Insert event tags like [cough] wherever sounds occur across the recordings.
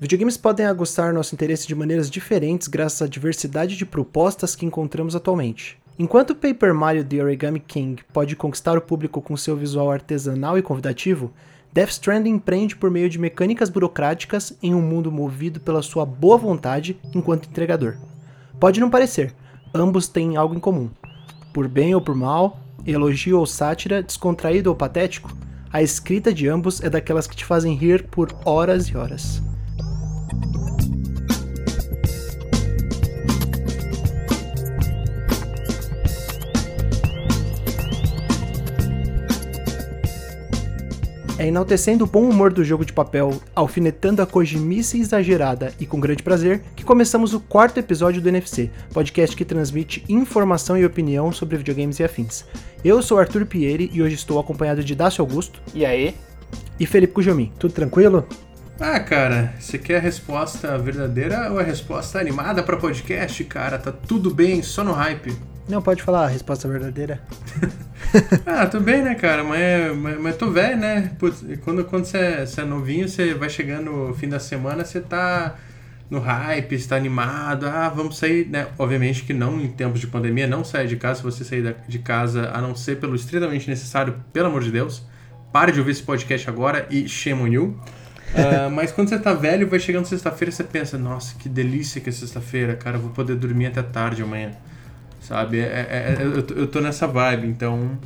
Videogames podem aguçar nosso interesse de maneiras diferentes graças à diversidade de propostas que encontramos atualmente. Enquanto Paper Mario The Origami King pode conquistar o público com seu visual artesanal e convidativo, Death Stranding empreende por meio de mecânicas burocráticas em um mundo movido pela sua boa vontade enquanto entregador. Pode não parecer, ambos têm algo em comum. Por bem ou por mal, elogio ou sátira, descontraído ou patético, a escrita de ambos é daquelas que te fazem rir por horas e horas. É enaltecendo o bom humor do jogo de papel, alfinetando a cojimice exagerada e com grande prazer, que começamos o quarto episódio do NFC, podcast que transmite informação e opinião sobre videogames e afins. Eu sou Arthur Pieri e hoje estou acompanhado de Dácio Augusto. E aí? E Felipe Cujomin. Tudo tranquilo? Ah, cara, você quer a resposta verdadeira ou a resposta animada para podcast, cara? Tá tudo bem, só no hype. Não, pode falar a resposta verdadeira. [laughs] ah, tô bem, né, cara? Mas, mas, mas tô velho, né? Putz, quando, quando você, é, você é novinho, você vai chegando no fim da semana, você tá no hype, está animado, ah, vamos sair, né? Obviamente que não em tempos de pandemia, não saia de casa se você sair de casa a não ser pelo estritamente necessário, pelo amor de Deus. Pare de ouvir esse podcast agora e shame on you. Uh, [laughs] mas quando você tá velho, vai chegando sexta-feira, você pensa, nossa, que delícia que é sexta-feira, cara, vou poder dormir até tarde amanhã. Sabe? É, é, é eu, eu tô nessa vibe, então.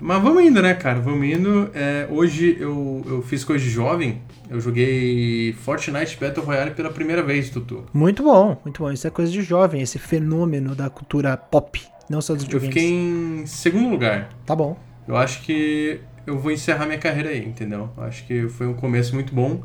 Mas vamos indo, né, cara? Vamos indo. É, hoje eu, eu fiz coisa de jovem. Eu joguei Fortnite Battle Royale pela primeira vez, Tutu. Muito bom, muito bom. Isso é coisa de jovem, esse fenômeno da cultura pop, não só dos videogames. Eu fiquei em segundo lugar. Tá bom. Eu acho que eu vou encerrar minha carreira aí, entendeu? Eu acho que foi um começo muito bom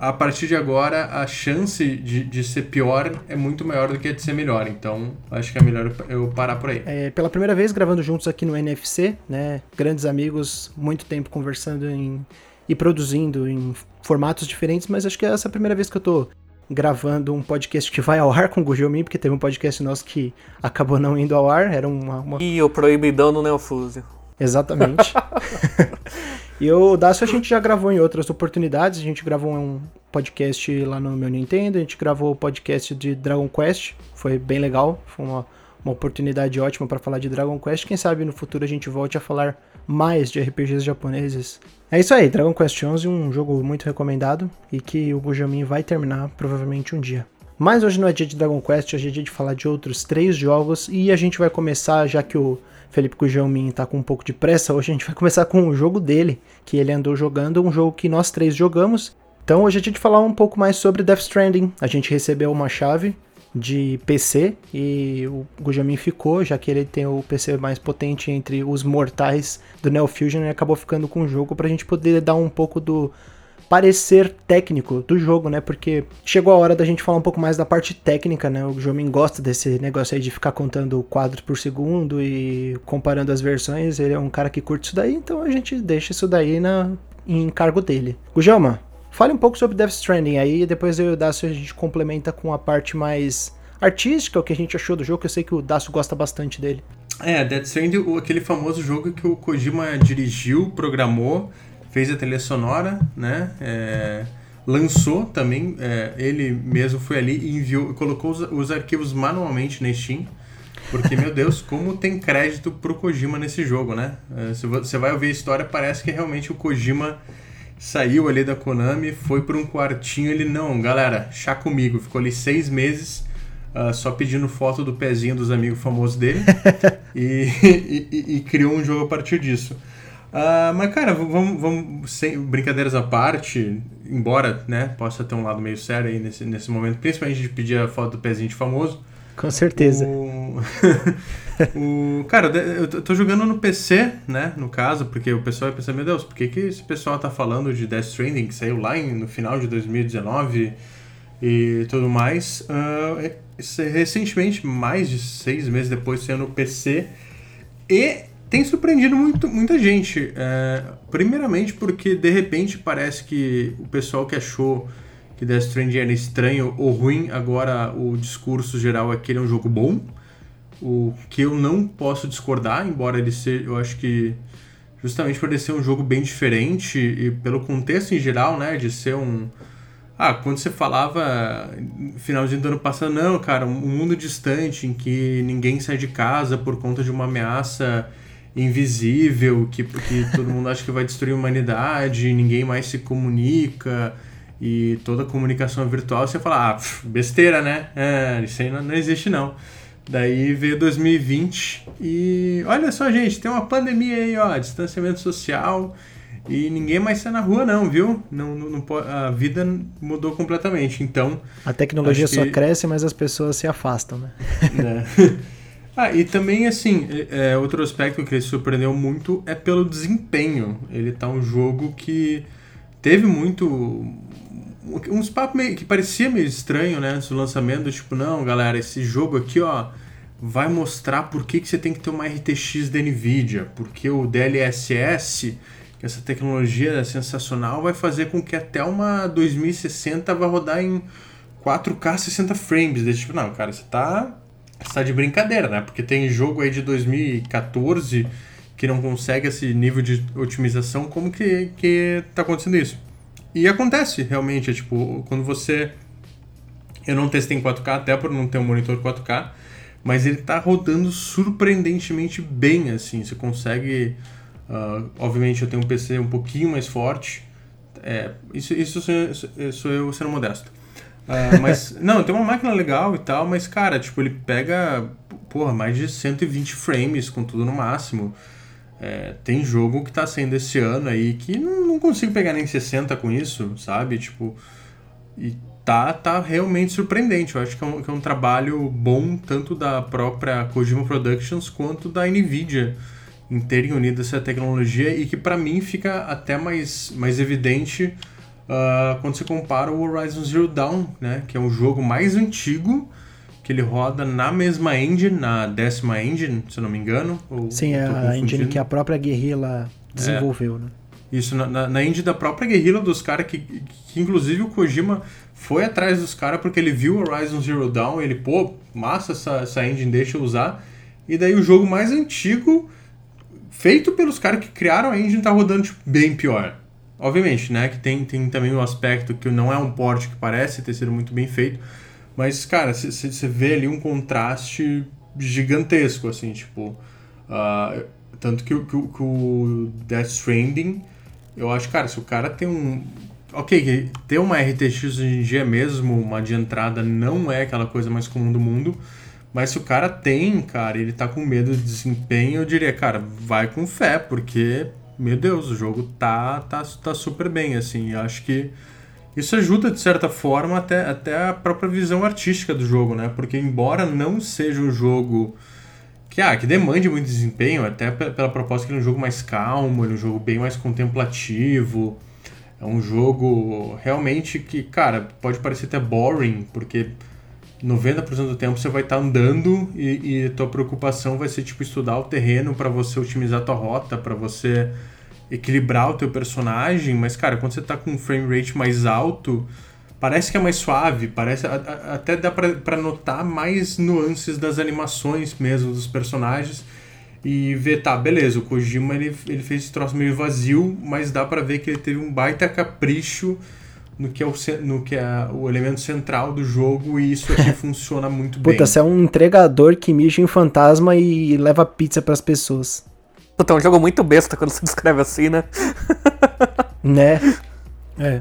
a partir de agora a chance de, de ser pior é muito maior do que a de ser melhor. Então acho que é melhor eu parar por aí. É, pela primeira vez gravando juntos aqui no NFC, né? Grandes amigos, muito tempo conversando em, e produzindo em formatos diferentes, mas acho que é essa a primeira vez que eu tô gravando um podcast que vai ao ar com o Gugelmin, porque teve um podcast nosso que acabou não indo ao ar, era uma... uma... E o Proibidão no Neofúzio. Exatamente. [laughs] E o Dacio a gente já gravou em outras oportunidades. A gente gravou um podcast lá no meu Nintendo, a gente gravou o podcast de Dragon Quest, foi bem legal, foi uma, uma oportunidade ótima para falar de Dragon Quest. Quem sabe no futuro a gente volte a falar mais de RPGs japoneses. É isso aí, Dragon Quest 11, um jogo muito recomendado e que o Gujamin vai terminar provavelmente um dia. Mas hoje não é dia de Dragon Quest, hoje é dia de falar de outros três jogos e a gente vai começar, já que o Felipe Cujalmin tá com um pouco de pressa, hoje a gente vai começar com o jogo dele, que ele andou jogando, um jogo que nós três jogamos. Então hoje a gente falar um pouco mais sobre Death Stranding. A gente recebeu uma chave de PC e o Gujamin ficou, já que ele tem o PC mais potente entre os mortais do Neo Fusion e acabou ficando com o jogo pra gente poder dar um pouco do parecer técnico do jogo, né? Porque chegou a hora da gente falar um pouco mais da parte técnica, né? O Jomin gosta desse negócio aí de ficar contando quadros por segundo e comparando as versões. Ele é um cara que curte isso daí, então a gente deixa isso daí na, em encargo dele. Gujama, fale um pouco sobre Death Stranding aí, e depois eu e o Dacio a gente complementa com a parte mais artística, o que a gente achou do jogo, que eu sei que o Dacio gosta bastante dele. É, Death Stranding, aquele famoso jogo que o Kojima dirigiu, programou fez a trilha sonora, né? É, lançou também, é, ele mesmo foi ali e enviou, colocou os, os, arquivos manualmente na Steam. Porque, meu Deus, como tem crédito pro Kojima nesse jogo, né? É, se você vai ouvir a história, parece que realmente o Kojima saiu ali da Konami, foi por um quartinho, ele, não, galera, chá comigo. Ficou ali seis meses uh, só pedindo foto do pezinho dos amigos famosos dele [laughs] e, e, e, e criou um jogo a partir disso. Uh, mas, cara, vamos, vamos sem brincadeiras à parte, embora né, possa ter um lado meio sério aí nesse, nesse momento, principalmente de pedir a foto do pezinho de famoso. Com certeza. O... [laughs] o... Cara, eu tô jogando no PC, né? No caso, porque o pessoal vai pensar, meu Deus, por que, que esse pessoal tá falando de Death Stranding, que saiu lá no final de 2019 e tudo mais? Uh, recentemente, mais de seis meses depois, saiu no PC. E tem surpreendido muito, muita gente. É, primeiramente porque de repente parece que o pessoal que achou que Death Stranding era estranho ou ruim, agora o discurso geral é que ele é um jogo bom. O que eu não posso discordar, embora ele seja, eu acho que justamente por ele ser um jogo bem diferente e pelo contexto em geral, né, de ser um Ah, quando você falava finalzinho do ano passado, não, cara, um mundo distante em que ninguém sai de casa por conta de uma ameaça invisível, que, que todo mundo acha que vai destruir a humanidade, ninguém mais se comunica e toda a comunicação virtual, você fala, ah, besteira, né? É, isso aí não, não existe não. Daí veio 2020 e olha só, gente, tem uma pandemia aí, ó, distanciamento social e ninguém mais sai na rua, não, viu? Não, não, não a vida mudou completamente. Então. A tecnologia só que... cresce, mas as pessoas se afastam, né? [laughs] É. [laughs] ah, e também, assim, é, é, outro aspecto que ele surpreendeu muito é pelo desempenho. Ele tá um jogo que teve muito. Uns papos meio, que parecia meio estranho, né? Antes do lançamento, tipo, não, galera, esse jogo aqui, ó, vai mostrar por que, que você tem que ter uma RTX da NVIDIA, porque o DLSS que essa tecnologia sensacional vai fazer com que até uma 2060 vai rodar em 4K 60 frames. Desse tipo, não, cara, você tá, você tá de brincadeira, né? Porque tem jogo aí de 2014 que não consegue esse nível de otimização, como que, que tá acontecendo isso? E acontece, realmente, é tipo, quando você... Eu não testei em 4K, até por não ter um monitor 4K, mas ele tá rodando surpreendentemente bem, assim, você consegue Uh, obviamente eu tenho um PC um pouquinho mais forte. É, isso, isso sou, sou eu sendo modesto. Uh, mas, [laughs] não, tem uma máquina legal e tal, mas, cara, tipo, ele pega, porra, mais de 120 frames com tudo no máximo. É, tem jogo que tá saindo esse ano aí que não, não consigo pegar nem 60 com isso, sabe? Tipo, e tá, tá realmente surpreendente. Eu acho que é, um, que é um trabalho bom tanto da própria Kojima Productions quanto da Nvidia em terem unido essa tecnologia e que para mim fica até mais, mais evidente uh, quando você compara o Horizon Zero Dawn, né, que é um jogo mais antigo que ele roda na mesma engine, na décima engine, se eu não me engano. Sim, é a engine que a própria Guerrilla desenvolveu, é. né? Isso, na, na, na engine da própria Guerrilla, dos caras que, que, inclusive o Kojima foi atrás dos caras porque ele viu o Horizon Zero Dawn, ele, pô, massa essa, essa engine, deixa eu usar. E daí o jogo mais antigo feito pelos caras que criaram a engine tá rodando tipo, bem pior. Obviamente, né? Que tem, tem também o aspecto que não é um port que parece ter sido muito bem feito. Mas, cara, você vê ali um contraste gigantesco, assim, tipo. Uh, tanto que, que, que o Death Stranding, eu acho, cara, se o cara tem um. Ok, ter uma RTX hoje em dia mesmo, uma de entrada, não é aquela coisa mais comum do mundo. Mas se o cara tem, cara, ele tá com medo de desempenho, eu diria, cara, vai com fé, porque, meu Deus, o jogo tá, tá, tá super bem, assim. Acho que isso ajuda, de certa forma, até, até a própria visão artística do jogo, né? Porque, embora não seja um jogo que, ah, que demande muito desempenho, até pela proposta que ele é um jogo mais calmo, ele é um jogo bem mais contemplativo. É um jogo realmente que, cara, pode parecer até boring, porque 90% do tempo você vai estar tá andando e, e tua preocupação vai ser tipo estudar o terreno para você otimizar tua rota, para você equilibrar o teu personagem, mas cara, quando você tá com um frame rate mais alto, parece que é mais suave, parece a, a, até dá para notar mais nuances das animações mesmo dos personagens e ver, tá, beleza, o Kojima ele, ele fez esse troço meio vazio, mas dá para ver que ele teve um baita capricho no que é o, no que é o elemento central do jogo e isso aqui [laughs] funciona muito Puta, bem. Puta, você é um entregador que mija em fantasma e leva pizza para as pessoas. Puta, é um jogo muito besta quando se [laughs] descreve assim, né? [laughs] né? É.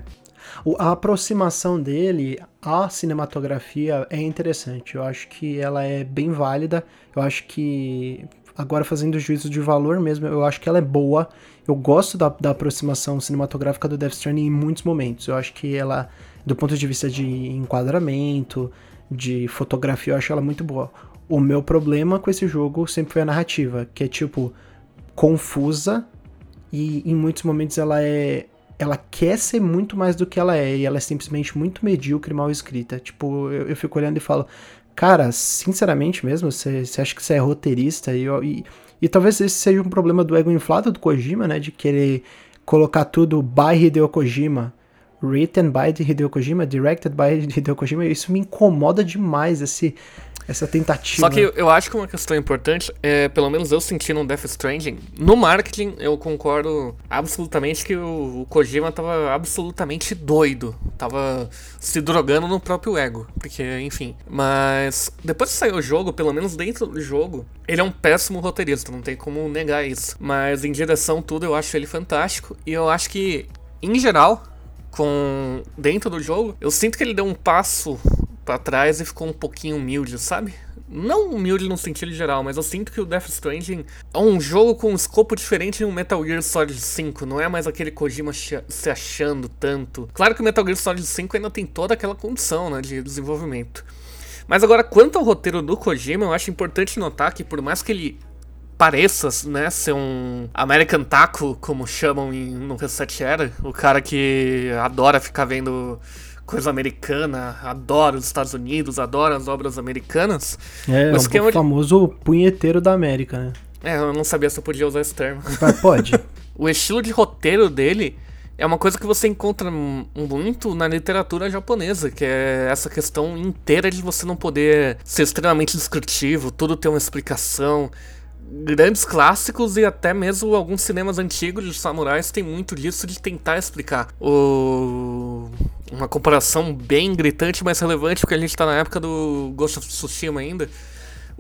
O, a aproximação dele à cinematografia é interessante. Eu acho que ela é bem válida. Eu acho que, agora fazendo juízo de valor mesmo, eu acho que ela é boa. Eu gosto da, da aproximação cinematográfica do Death Stranding em muitos momentos. Eu acho que ela, do ponto de vista de enquadramento, de fotografia, eu acho ela muito boa. O meu problema com esse jogo sempre foi a narrativa, que é tipo confusa e em muitos momentos ela é ela quer ser muito mais do que ela é e ela é simplesmente muito medíocre, mal escrita. Tipo, eu, eu fico olhando e falo, cara, sinceramente mesmo, você acha que você é roteirista e, e e talvez esse seja um problema do ego inflado do Kojima, né? De querer colocar tudo by Hideo Kojima. Written by Hideo Kojima, directed by Hideo Kojima. Isso me incomoda demais. Esse, essa tentativa. Só que eu, acho que uma questão importante é, pelo menos eu senti no Death Stranding, no marketing eu concordo absolutamente que o, o Kojima tava absolutamente doido. Tava se drogando no próprio ego. Porque, enfim. Mas depois que saiu o jogo, pelo menos dentro do jogo, ele é um péssimo roteirista, não tem como negar isso. Mas em direção tudo eu acho ele fantástico. E eu acho que, em geral, com dentro do jogo, eu sinto que ele deu um passo para trás e ficou um pouquinho humilde, sabe? Não humilde no sentido geral, mas eu sinto que o Death Stranding é um jogo com um escopo diferente de um Metal Gear Solid 5. Não é mais aquele Kojima se achando tanto. Claro que o Metal Gear Solid 5 ainda tem toda aquela condição né, de desenvolvimento. Mas agora, quanto ao roteiro do Kojima, eu acho importante notar que por mais que ele pareça, né, ser um American Taco, como chamam em, no Reset Era, o cara que adora ficar vendo coisa americana, adora os Estados Unidos, adora as obras americanas. É, o, esquema o famoso de... punheteiro da América, né? É, eu não sabia se eu podia usar esse termo. [laughs] Mas pode. o estilo de roteiro dele é uma coisa que você encontra muito na literatura japonesa, que é essa questão inteira de você não poder ser extremamente descritivo, tudo ter uma explicação grandes clássicos e até mesmo alguns cinemas antigos de samurais tem muito disso de tentar explicar. O... Uma comparação bem gritante, mas relevante, porque a gente tá na época do Ghost of Tsushima ainda.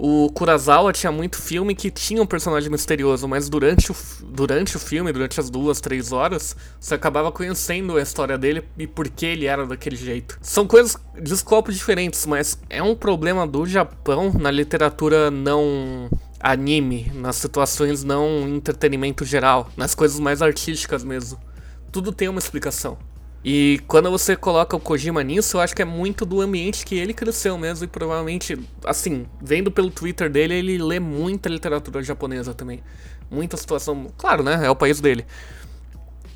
O Kurosawa tinha muito filme que tinha um personagem misterioso, mas durante o, durante o filme, durante as duas, três horas, você acabava conhecendo a história dele e por que ele era daquele jeito. São coisas de escopos diferentes, mas é um problema do Japão na literatura não anime, nas situações não entretenimento geral, nas coisas mais artísticas mesmo. Tudo tem uma explicação. E quando você coloca o Kojima nisso, eu acho que é muito do ambiente que ele cresceu mesmo e provavelmente, assim, vendo pelo Twitter dele, ele lê muita literatura japonesa também. Muita situação, claro, né? É o país dele.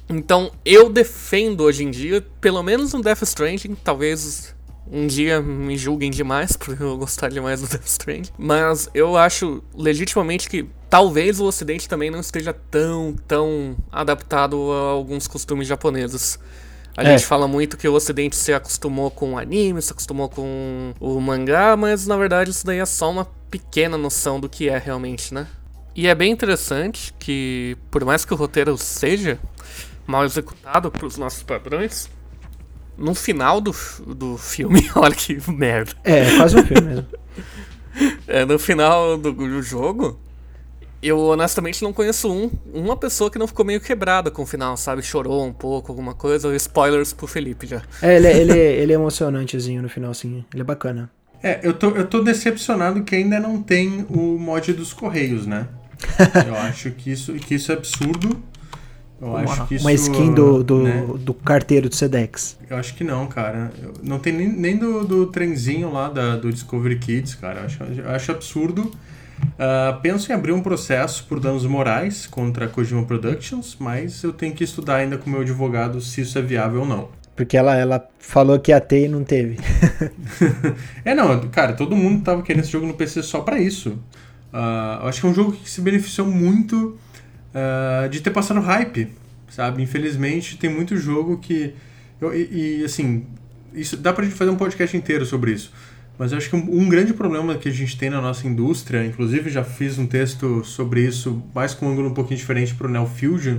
Então, eu defendo hoje em dia, pelo menos no Death Stranding, talvez um dia me julguem demais [laughs] por eu gostar demais do Death Stranding. Mas eu acho legitimamente que talvez o Ocidente também não esteja tão, tão adaptado a alguns costumes japoneses. A é. gente fala muito que o Ocidente se acostumou com o anime, se acostumou com o mangá, mas na verdade isso daí é só uma pequena noção do que é realmente, né? E é bem interessante que, por mais que o roteiro seja mal executado para os nossos padrões, no final do, do filme, [laughs] olha que merda. É, é quase um filme mesmo. é, no final do, do, jogo, eu honestamente não conheço um, uma pessoa que não ficou meio quebrada com o final, sabe? Chorou um pouco, alguma coisa. Spoilers pro Felipe já. É, ele, é, ele, é, ele é emocionantezinho no final, sim. Ele é bacana. É, eu tô, eu tô decepcionado que ainda não tem o mod dos Correios, né? [laughs] eu acho que isso, que isso é absurdo. Eu uma, isso, uma skin do, do, né? do carteiro do Sedex. Eu acho que não, cara. Não tem nem, nem do, do trenzinho lá da, do Discovery Kids, cara. Eu acho, eu acho absurdo. Uh, penso em abrir um processo por danos morais contra a Kojima Productions, mas eu tenho que estudar ainda com o meu advogado se isso é viável ou não. Porque ela, ela falou que ia ter e não teve. [laughs] é, não, cara, todo mundo tava querendo esse jogo no PC só para isso. Uh, eu acho que é um jogo que se beneficiou muito uh, de ter passado hype, sabe? Infelizmente, tem muito jogo que. Eu, e, e, assim, isso dá pra gente fazer um podcast inteiro sobre isso. Mas eu acho que um, um, grande problema que a gente tem na nossa indústria, inclusive já fiz um texto sobre isso, mais com um ângulo um pouquinho diferente pro Neo Fusion,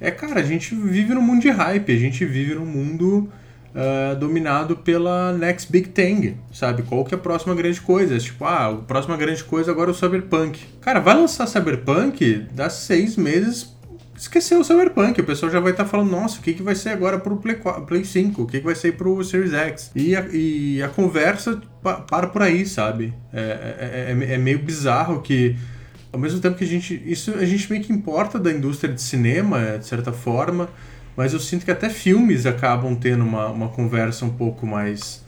é, cara, a gente vive num mundo de hype, a gente vive num mundo uh, dominado pela next big thing, sabe? Qual que é a próxima grande coisa? Tipo, ah, a próxima grande coisa agora é o Cyberpunk. Cara, vai lançar Cyberpunk, dá seis meses esqueceu o Cyberpunk. O pessoal já vai estar tá falando, nossa, o que, que vai ser agora pro Play, 4, Play 5? O que, que vai ser pro Series X? E a, e a conversa para por aí, sabe? É, é, é, é, meio bizarro que, ao mesmo tempo que a gente. Isso a gente meio que importa da indústria de cinema, de certa forma. Mas eu sinto que até filmes acabam tendo uma, uma conversa um pouco mais,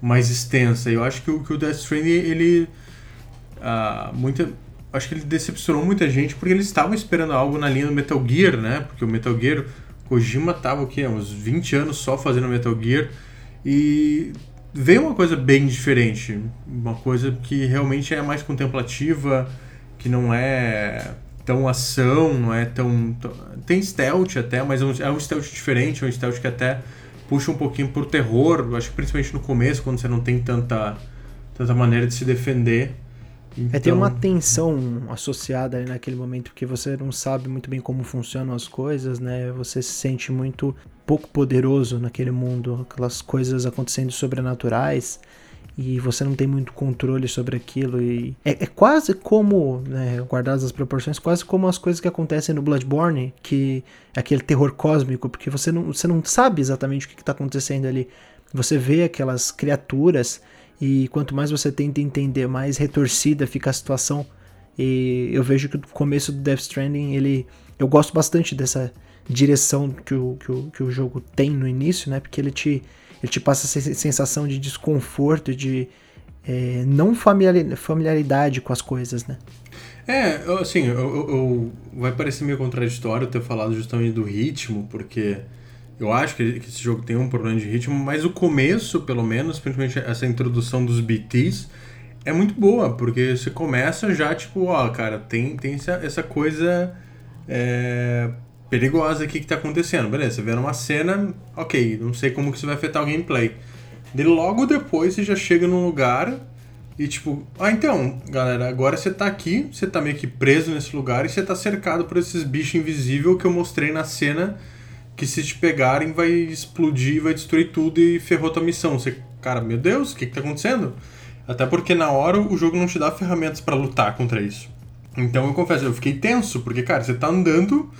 mais extensa. E eu acho que o, que o Death Stranding, ele. Uh, muita, acho que ele decepcionou muita gente porque eles estavam esperando algo na linha do Metal Gear, né? Porque o Metal Gear, Kojima tava o quê? Uns 20 anos só fazendo Metal Gear. E veio uma coisa bem diferente. Uma coisa que realmente é mais contemplativa, que não é tão ação, não é tão. Tem stealth até, mas é um, é um stealth diferente, é um stealth que até puxa um pouquinho pro terror. Eu acho que principalmente no começo, quando você não tem tanta. tanta maneira de se defender. Então... É, tem uma tensão associada ali naquele momento, porque você não sabe muito bem como funcionam as coisas, né? Você se sente muito pouco poderoso naquele mundo, aquelas coisas acontecendo sobrenaturais e você não tem muito controle sobre aquilo e é, é quase como, né, guardadas as proporções, quase como as coisas que acontecem no Bloodborne, que é aquele terror cósmico, porque você não, você não sabe exatamente o que está acontecendo ali. Você vê aquelas criaturas e quanto mais você tenta entender, mais retorcida fica a situação. E eu vejo que o começo do Death Stranding, ele eu gosto bastante dessa direção que o, que o, que o jogo tem no início, né? Porque ele te ele te passa essa sensação de desconforto, de é, não familiaridade com as coisas, né? É, assim, eu, eu, vai parecer meio contraditório ter falado justamente do ritmo, porque eu acho que, que, esse jogo tem um problema de ritmo, mas o começo, pelo menos, principalmente essa introdução dos BTs, é muito boa, porque você começa já, tipo, ó, cara, tem, tem essa, essa coisa é, perigosa aqui que tá acontecendo. Beleza, você vê numa cena, ok, não sei como que isso vai afetar o gameplay. E logo depois você já chega num lugar e tipo, ah então, galera, agora você tá aqui, você tá meio que preso nesse lugar e você tá cercado por esses bichos invisíveis que eu mostrei na cena que se te pegarem vai explodir, vai destruir tudo e ferrou tua missão. Você, cara, meu Deus, o que que tá acontecendo? Até porque na hora o jogo não te dá ferramentas para lutar contra isso. Então eu confesso, eu fiquei tenso, porque cara, você tá andando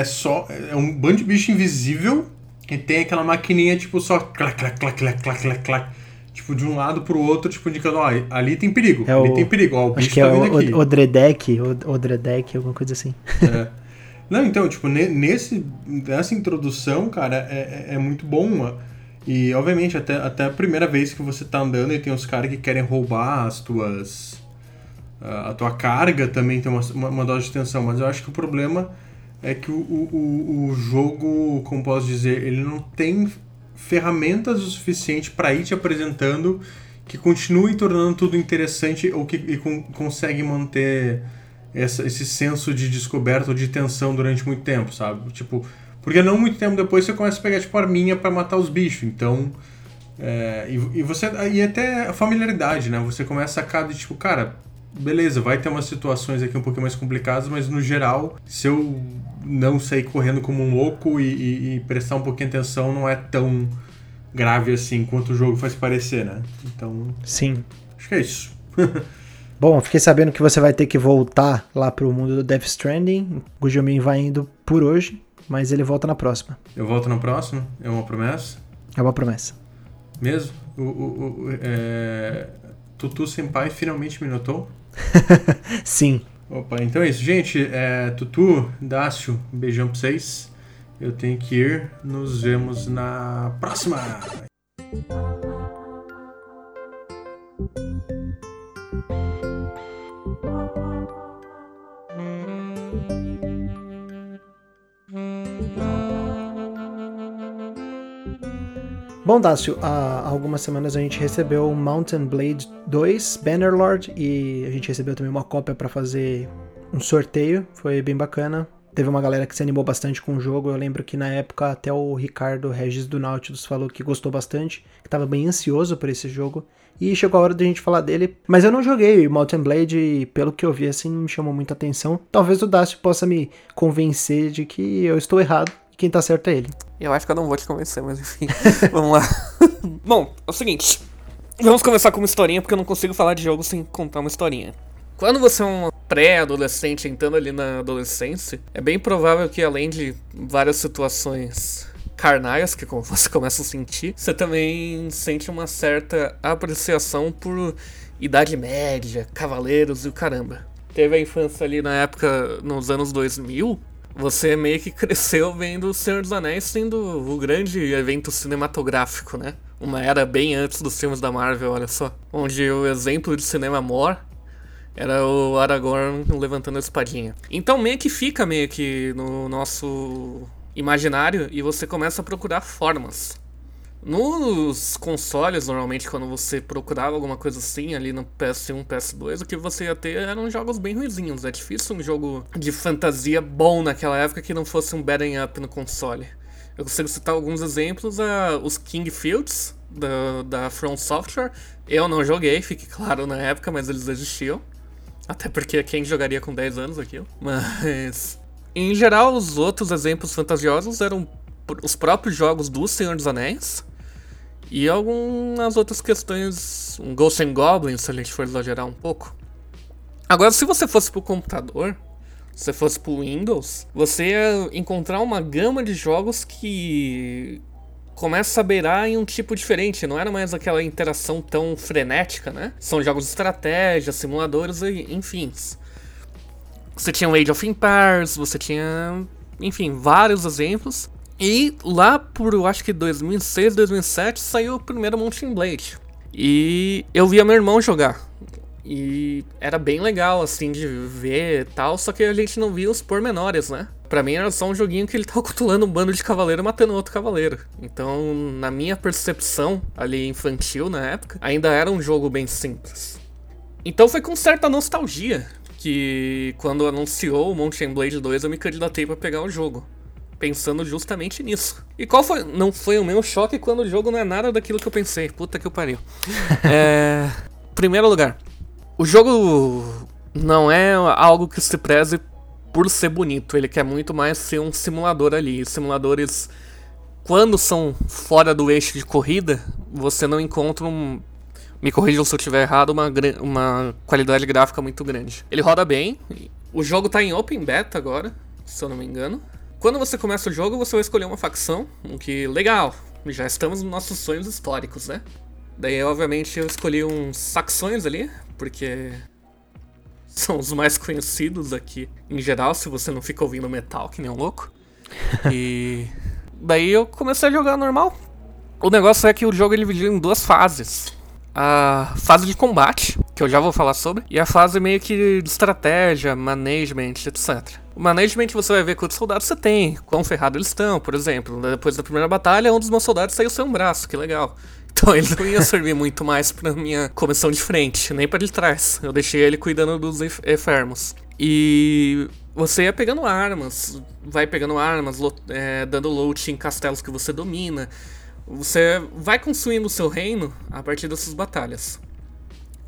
é só. É um bando de bicho invisível que tem aquela maquininha, tipo, só clac, clac, clac, clac, clac, clac, clac. Tipo, de um lado pro outro, tipo, indicando, ó, ali tem perigo, é ali o, tem perigo, ó, o bicho acho que tá é vindo o, aqui. Odredek, Odredek, alguma coisa assim. É. Não, então, tipo, nesse, nessa introdução, cara, é, é, é muito bom. E, obviamente, até, até a primeira vez que você tá andando e tem os caras que querem roubar as tuas... A tua carga também tem uma, uma, uma dose de tensão, mas eu acho que o problema é que o, o, o jogo, como posso dizer, ele não tem ferramentas o suficiente para ir te apresentando que continue tornando tudo interessante ou que e com, consegue manter essa, esse senso de descoberta ou de tensão durante muito tempo, sabe? Tipo, porque não muito tempo depois você começa a pegar tipo arminha para matar os bichos, então é, e, e, você e até a familiaridade, né? Você começa a de tipo, cara, beleza, vai ter umas situações aqui um pouquinho mais complicadas, mas no geral, se eu não sair correndo como um louco e, e, e prestar um pouquinho de atenção, não é tão grave assim quanto o jogo faz parecer, né? Então. Sim. Acho que é isso. [laughs] Bom, fiquei sabendo que você vai ter que voltar lá pro mundo do Death Stranding. O Gujomin vai indo por hoje, mas ele volta na próxima. Eu volto na próxima? É uma promessa? É uma promessa. Mesmo? O, o, o é... Tutu Senpai finalmente me notou? [laughs] Sim. Opa, então é isso. Gente, é, Tutu, Dácio, um beijão pra vocês. Eu tenho que ir. Nos vemos na próxima! Bom, Dácio, há algumas semanas a gente recebeu Mountain Blade 2 Bannerlord e a gente recebeu também uma cópia para fazer um sorteio, foi bem bacana. Teve uma galera que se animou bastante com o jogo. Eu lembro que na época até o Ricardo Regis do Nautilus falou que gostou bastante, que estava bem ansioso por esse jogo. E chegou a hora da gente falar dele. Mas eu não joguei Mountain Blade e pelo que eu vi assim não me chamou muita atenção. Talvez o Dácio possa me convencer de que eu estou errado quem tá certo é ele. Eu acho que eu não vou te convencer, mas enfim. [laughs] Vamos lá. [laughs] Bom, é o seguinte. Vamos começar com uma historinha, porque eu não consigo falar de jogo sem contar uma historinha. Quando você é um pré-adolescente entrando ali na adolescência, é bem provável que além de várias situações carnais que [laughs] você começa a sentir, você também sente uma certa apreciação por Idade Média, Cavaleiros e o caramba. Teve a infância ali na época, nos anos 2000, você meio que [laughs] cresceu vendo O Senhor dos Anéis sendo o grande evento cinematográfico, né? Uma era bem antes dos filmes da Marvel, olha só. Onde o exemplo de cinema mor era o Aragorn levantando a espadinha. Então meio que fica meio que no nosso imaginário e você começa a procurar formas nos consoles, normalmente, quando você procurava alguma coisa assim, ali no PS1, PS2, o que você ia ter eram jogos bem ruizinhos. É difícil um jogo de fantasia bom naquela época que não fosse um beat'em up no console. Eu consigo citar alguns exemplos, uh, os King Fields, da, da From Software. Eu não joguei, fique claro na época, mas eles existiam. Até porque quem jogaria com 10 anos aquilo? [laughs] Mas. Em geral, os outros exemplos fantasiosos eram os próprios jogos do Senhor dos Anéis. E algumas outras questões. Um Ghost and Goblins, se a gente for exagerar um pouco. Agora, se você fosse pro computador, se fosse pro Windows, você ia encontrar uma gama de jogos que começa a beirar em um tipo diferente, não era mais aquela interação tão frenética, né? São jogos de estratégia, simuladores enfim. Você tinha Age of Empires, você tinha, enfim, vários exemplos. E lá por, eu acho que 2006, 2007, saiu o primeiro Mountain Blade. E eu via meu irmão jogar. E era bem legal, assim, de ver e tal, só que a gente não via os pormenores, né? Pra mim era só um joguinho que ele tava [laughs] cutulando um bando de cavaleiro matando outro cavaleiro. Então, na minha percepção ali infantil na época, ainda era um jogo bem simples. Então foi com certa nostalgia que quando anunciou o Mountain Blade 2 eu me candidatei para pegar o jogo. Pensando justamente nisso. E qual foi. Não foi o meu choque quando o jogo não é nada daquilo que eu pensei. Puta que eu pariu. [laughs] é. Primeiro lugar, o jogo não é algo que se preze por ser bonito, ele quer muito mais ser um simulador ali. Simuladores, quando são fora do eixo de corrida, você não encontra um. Me corrijam se eu estiver errado, uma, uma qualidade gráfica muito grande. Ele roda bem, o jogo tá em Open Beta agora, se eu não me engano. Quando você começa o jogo, você vai escolher uma facção, o que legal, já estamos nos nossos sonhos históricos, né? Daí, obviamente, eu escolhi uns saxões ali, porque são os mais conhecidos aqui em geral, se você não fica ouvindo metal que nem um louco. [laughs] E daí eu comecei a jogar normal. O negócio é que o jogo ele dividiu em duas fases. A fase de combate, que eu já vou falar sobre, e a fase meio que de estratégia, management, etc. O management você vai ver quantos soldados você tem, quão ferrado eles estão, por exemplo. Depois da primeira batalha, um dos meus soldados saiu sem um braço, que legal. [laughs] Então ele não ia servir muito mais pra minha comissão de frente, nem para de trás. Eu deixei ele cuidando dos enfermos. E você ia pegando armas, vai pegando armas, é, dando loot em castelos que você domina. Você vai construindo o seu reino a partir dessas batalhas.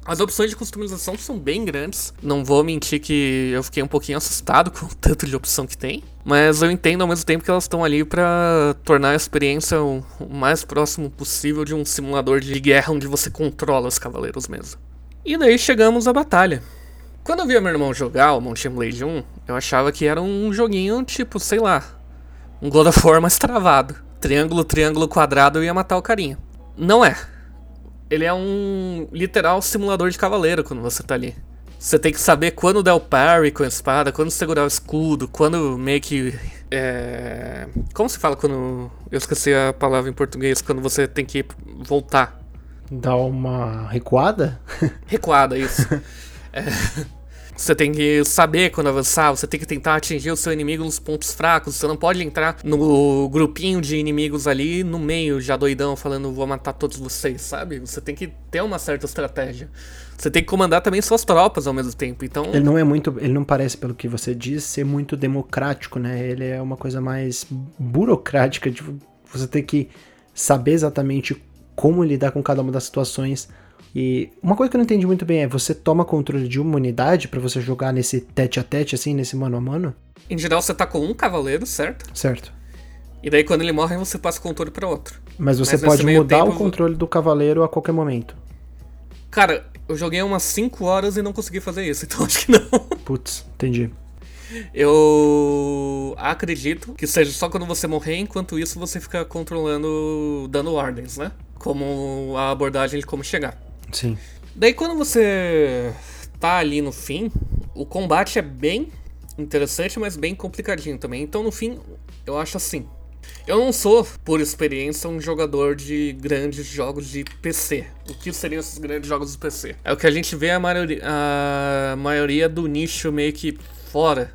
As opções de customização são bem grandes. Não vou mentir que eu fiquei um pouquinho assustado [laughs] com o tanto de opção que tem. Mas eu entendo ao mesmo tempo que elas estão ali para tornar a experiência o mais próximo possível de um simulador de guerra onde você controla os cavaleiros mesmo. E daí chegamos à batalha. Quando eu via meu irmão jogar o Mountain Blade 1, eu achava que era um joguinho tipo, sei lá, um God of War mais travado. Triângulo, triângulo, quadrado, eu ia matar o carinha. Não é ele é um literal simulador de cavaleiro quando você tá ali. Você tem que saber quando dar o parry com a espada, quando segurar o escudo, quando meio que. É... Como se fala quando. Eu esqueci a palavra em português, quando você tem que voltar. Dar uma recuada? Recuada, isso. [laughs] é... Você tem que saber quando avançar, você tem que tentar atingir o seu inimigo nos pontos fracos. Você não pode entrar no grupinho de inimigos ali no meio, já doidão, falando vou matar todos vocês, sabe? Você tem que ter uma certa estratégia. Você tem que comandar também suas tropas ao mesmo tempo. Então. Ele não é muito. Ele não parece, pelo que você diz, ser muito democrático, né? Ele é uma coisa mais burocrática. De você ter que saber exatamente como lidar com cada uma das situações e uma coisa que eu não entendi muito bem é, você toma controle de uma unidade para você jogar nesse tete a tete, assim, nesse mano a mano? Em geral, você tá com um cavaleiro, certo? Certo. E daí, quando ele morre, você passa o controle para outro. Mas você Mas pode mudar tempo, o controle do cavaleiro a qualquer momento. Cara, eu joguei umas 5 horas e não consegui fazer isso, [laughs] então acho que não. Putz, entendi. Eu acredito que seja só quando você morrer, enquanto isso você fica controlando, dando ordens, né? Como a abordagem de como chegar. Sim. Daí quando você tá ali no fim, o combate é bem interessante, mas bem complicadinho também. Então no fim, eu acho assim. Eu não sou, por experiência, um jogador de grandes jogos de PC. O que seriam esses grandes jogos de PC? É o que a gente vê a maioria, a maioria do nicho meio que fora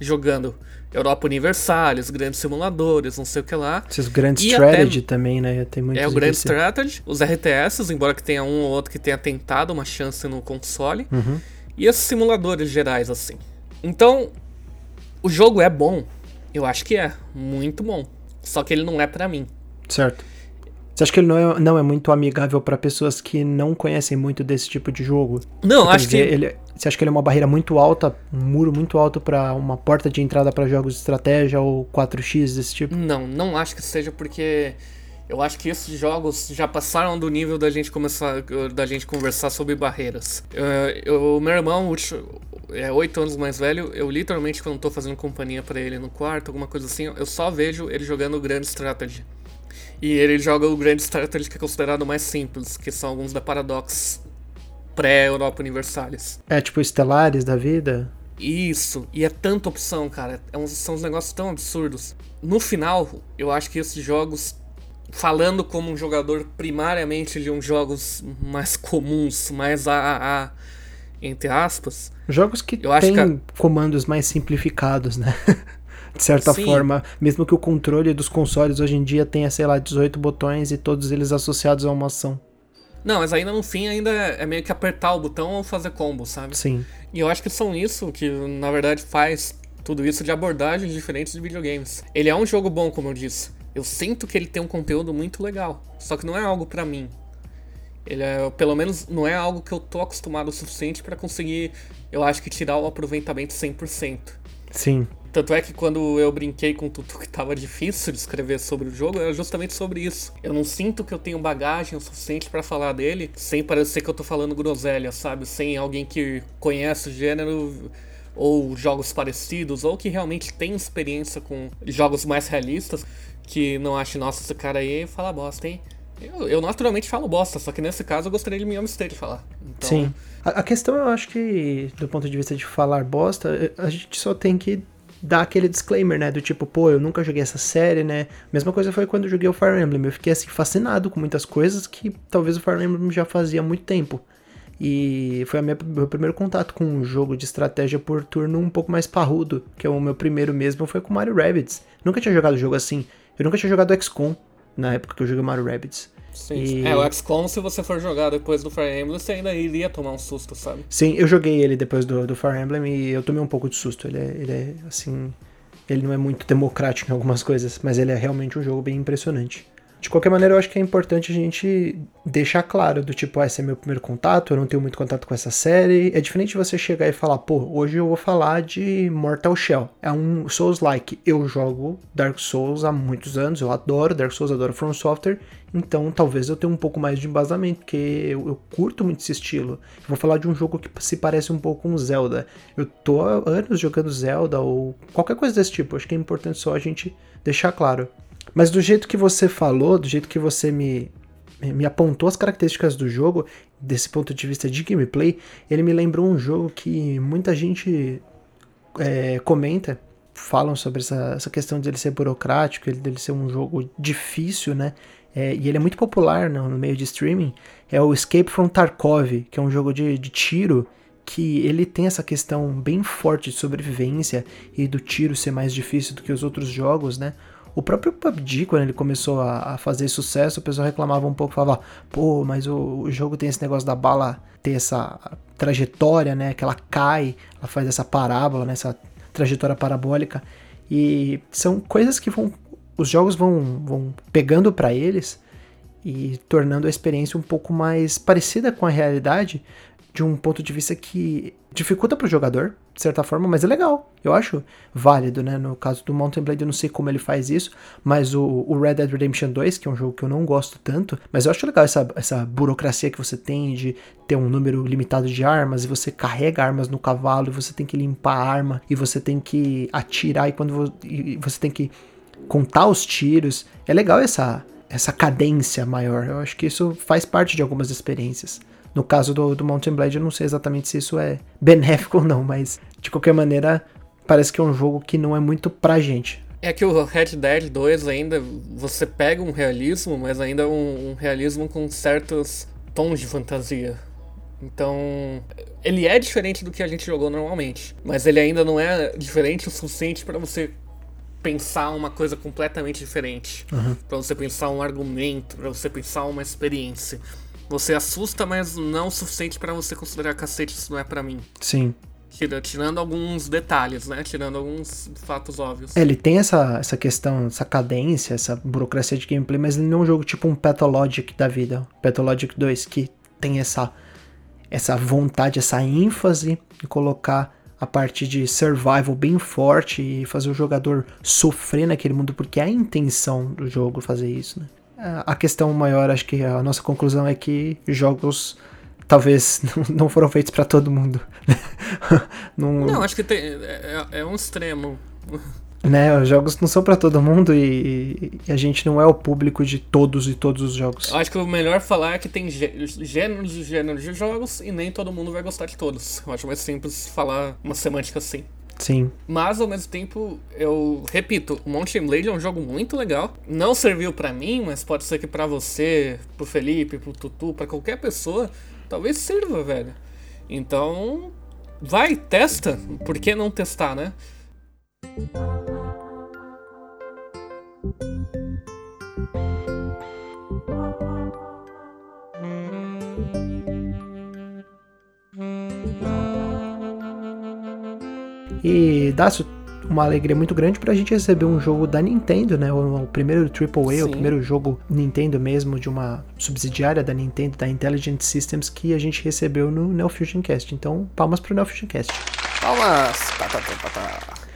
jogando. Europa Universalis, grandes simuladores, não sei o que lá. Esses grandes strategy até, também, né? Tem é o grande strategy, os RTS, embora que tenha um ou outro que tenha tentado uma chance no console. Uhum. E esses simuladores gerais, assim. Então, o jogo é bom. Eu acho que é. Muito bom. Só que ele não é para mim. Certo. Você acha que ele não é, não é muito amigável para pessoas que não conhecem muito desse tipo de jogo? Não, acho que. Ele, você acha que ele é uma barreira muito alta, um muro muito alto para uma porta de entrada para jogos de estratégia ou 4x desse tipo? Não, não acho que seja porque. Eu acho que esses jogos já passaram do nível da gente começar, da gente conversar sobre barreiras. O meu irmão é oito anos mais velho. Eu literalmente quando tô fazendo companhia para ele no quarto, alguma coisa assim, eu só vejo ele jogando Grand Strategy. E ele joga o Grand Strategy que é considerado mais simples, que são alguns da Paradox pré-Europa Universalis. É, tipo Estelares da vida? Isso, e é tanta opção, cara. É uns, são uns negócios tão absurdos. No final, eu acho que esses jogos, falando como um jogador primariamente de uns jogos mais comuns, mais AAA, entre aspas. Jogos que têm que... comandos mais simplificados, né? [laughs] de certa Sim. forma, mesmo que o controle dos consoles hoje em dia tenha, sei lá, 18 botões e todos eles associados a uma ação. Não, mas ainda no fim ainda é meio que apertar o botão ou fazer combo, sabe? Sim. E eu acho que são isso que na verdade faz tudo isso de abordagens diferentes de videogames. Ele é um jogo bom, como eu disse. Eu sinto que ele tem um conteúdo muito legal, só que não é algo para mim. Ele é, pelo menos não é algo que eu tô acostumado o suficiente para conseguir, eu acho que tirar o aproveitamento 100%. Sim. Tanto é que quando eu brinquei com o Tutu que tava difícil de escrever sobre o jogo, era justamente sobre isso. Eu não sinto que eu tenho bagagem o suficiente para falar dele sem parecer que eu tô falando groselha, sabe? Sem alguém que conhece o gênero ou jogos parecidos, ou que realmente tem experiência com jogos mais realistas, que não ache, nossa, esse cara aí fala bosta, hein? Eu, eu, naturalmente falo bosta, só que nesse caso eu gostaria de me abster de falar. Então... Sim. A, a, questão eu acho que, do ponto de vista de falar bosta, a gente só tem que dar aquele disclaimer, né? Do tipo, pô, eu nunca joguei essa série, né? Mesma coisa foi quando eu joguei o Fire Emblem. Eu fiquei assim, fascinado com muitas coisas que talvez o Fire Emblem já fazia há muito tempo. E foi o meu primeiro contato com um jogo de estratégia por turno um pouco mais parrudo, que é o meu primeiro mesmo, foi com Mario Rabbids. Nunca tinha jogado jogo assim. Eu nunca tinha jogado XCOM na época que eu joguei Mario Rabbids. Sim, e... É, o XCOM, se você for jogar depois do Fire Emblem, você ainda iria tomar um susto, sabe? Sim, eu joguei ele depois do, do Fire Emblem e eu tomei um pouco de susto. Ele é, ele é, assim... Ele não é muito democrático em algumas coisas, mas ele é realmente um jogo bem impressionante. De qualquer maneira, eu acho que é importante a gente deixar claro do tipo, ah, esse é meu primeiro contato, eu não tenho muito contato com essa série. É diferente você chegar e falar, pô, hoje eu vou falar de Mortal Shell. É um Souls-like. Eu jogo Dark Souls há muitos anos, eu adoro Dark Souls, adoro From Software, então talvez eu tenha um pouco mais de embasamento, porque eu, eu curto muito esse estilo. Eu vou falar de um jogo que se parece um pouco com Zelda. Eu tô há anos jogando Zelda ou qualquer coisa desse tipo. Acho que é importante só a gente deixar claro. Mas do jeito que você falou, do jeito que você me, me apontou as características do jogo, desse ponto de vista de gameplay, ele me lembrou um jogo que muita gente é, comenta, falam sobre essa, essa questão de ele ser burocrático, dele ser um jogo difícil, né? É, e ele é muito popular no, no, meio de streaming. É o Escape from Tarkov, que é um jogo de, de tiro que ele tem essa questão bem forte de sobrevivência e do tiro ser mais difícil do que os outros jogos, né? O próprio PUBG, quando ele começou a, a fazer sucesso, o pessoal reclamava um pouco, falava, pô, mas o, o, jogo tem esse negócio da bala ter essa trajetória, né? Que ela cai, ela faz essa parábola, né? Essa trajetória parabólica. E são coisas que vão. Os jogos vão, vão pegando para eles e tornando a experiência um pouco mais parecida com a realidade, de um ponto de vista que dificulta para o jogador, de certa forma, mas é legal. Eu acho válido, né? No caso do Mountain Blade, eu não sei como ele faz isso, mas o, o, Red Dead Redemption 2, que é um jogo que eu não gosto tanto, mas eu acho legal essa, essa burocracia que você tem de ter um número limitado de armas, e você carrega armas no cavalo, e você tem que limpar a arma, e você tem que atirar, e quando e você tem que contar os tiros. É legal essa, essa cadência maior. Eu acho que isso faz parte de algumas experiências. No caso do, do Mountain Blade, eu não sei exatamente se isso é benéfico [laughs] ou não, mas de qualquer maneira, parece que é um jogo que não é muito pra gente. É que o Red Dead 2 ainda, você pega um realismo, mas ainda um, um realismo com certos tons de fantasia. Então, ele é diferente do que a gente jogou normalmente, mas ele ainda não é diferente o suficiente para você pensar uma coisa completamente diferente, uhum. para você pensar um argumento, para você pensar uma experiência. Você assusta, mas não o suficiente para você considerar cacete, isso não é para mim. Sim. Tirando alguns detalhes, né? Tirando alguns fatos óbvios. É, ele tem essa, essa questão, essa cadência, essa burocracia de gameplay, mas ele não é um jogo tipo um Pathologic da vida. Pathologic 2, que tem essa, essa vontade, essa ênfase em colocar a parte de survival bem forte e fazer o jogador sofrer naquele mundo, porque é a intenção do jogo fazer isso, né? A questão maior, acho que a nossa conclusão é que jogos talvez [laughs] não foram feitos para todo mundo. [laughs] não, não, acho que tem, é, é, é um extremo. Né, os jogos não são para todo mundo e, e, a gente não é o público de todos e todos os jogos. Eu acho que o melhor falar é que tem gêneros e gêneros de jogos e nem todo mundo vai gostar de todos. Eu acho mais simples falar uma semântica assim. Sim. Mas ao mesmo tempo, eu repito, o Mountain Blade é um jogo muito legal. Não serviu para mim, mas pode ser que para você, pro Felipe, pro Tutu, para qualquer pessoa, talvez sirva, velho. Então, vai, testa. Por que não testar, né? E dá uma alegria muito grande pra gente receber um jogo da Nintendo, né? O, o primeiro AAA, Sim. o primeiro jogo Nintendo mesmo, de uma subsidiária da Nintendo, da Intelligent Systems, que a gente recebeu no Neo Fusion Cast. Então, palmas pro Neo Fusion Cast. Palmas!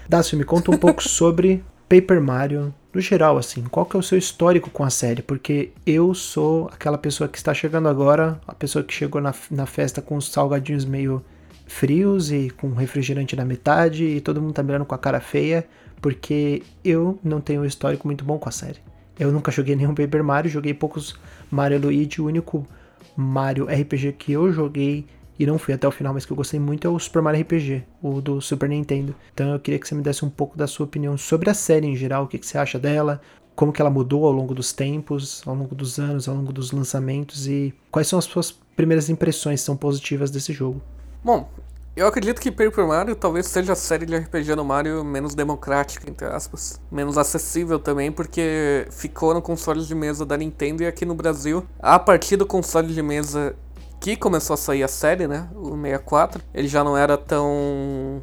Dácio, me conta um pouco [laughs] sobre Paper Mario no geral, assim, qual que é o seu histórico com a série? Porque eu sou aquela pessoa que está chegando agora, a pessoa que chegou na, na festa com os salgadinhos meio frios e com refrigerante na metade e todo mundo tá mirando com a cara feia, porque eu não tenho um histórico muito bom com a série. Eu nunca joguei nenhum Paper Mario, joguei poucos Mario Luigi, o único Mario RPG que eu joguei e não fui até o final, mas que eu gostei muito é o Super Mario RPG, o do Super Nintendo. Então eu queria que você me desse um pouco da sua opinião sobre a série em geral, o que, que você acha dela, como que ela mudou ao longo dos tempos, ao longo dos anos, ao longo dos lançamentos e quais são as suas primeiras impressões são positivas desse jogo. Bom, eu acredito que Paper Mario talvez seja a série de RPG no Mario menos democrática, entre aspas. Menos acessível também, porque ficou no console de mesa da Nintendo e aqui no Brasil, a partir do console de mesa que começou a sair a série, né? O 64, ele já não era tão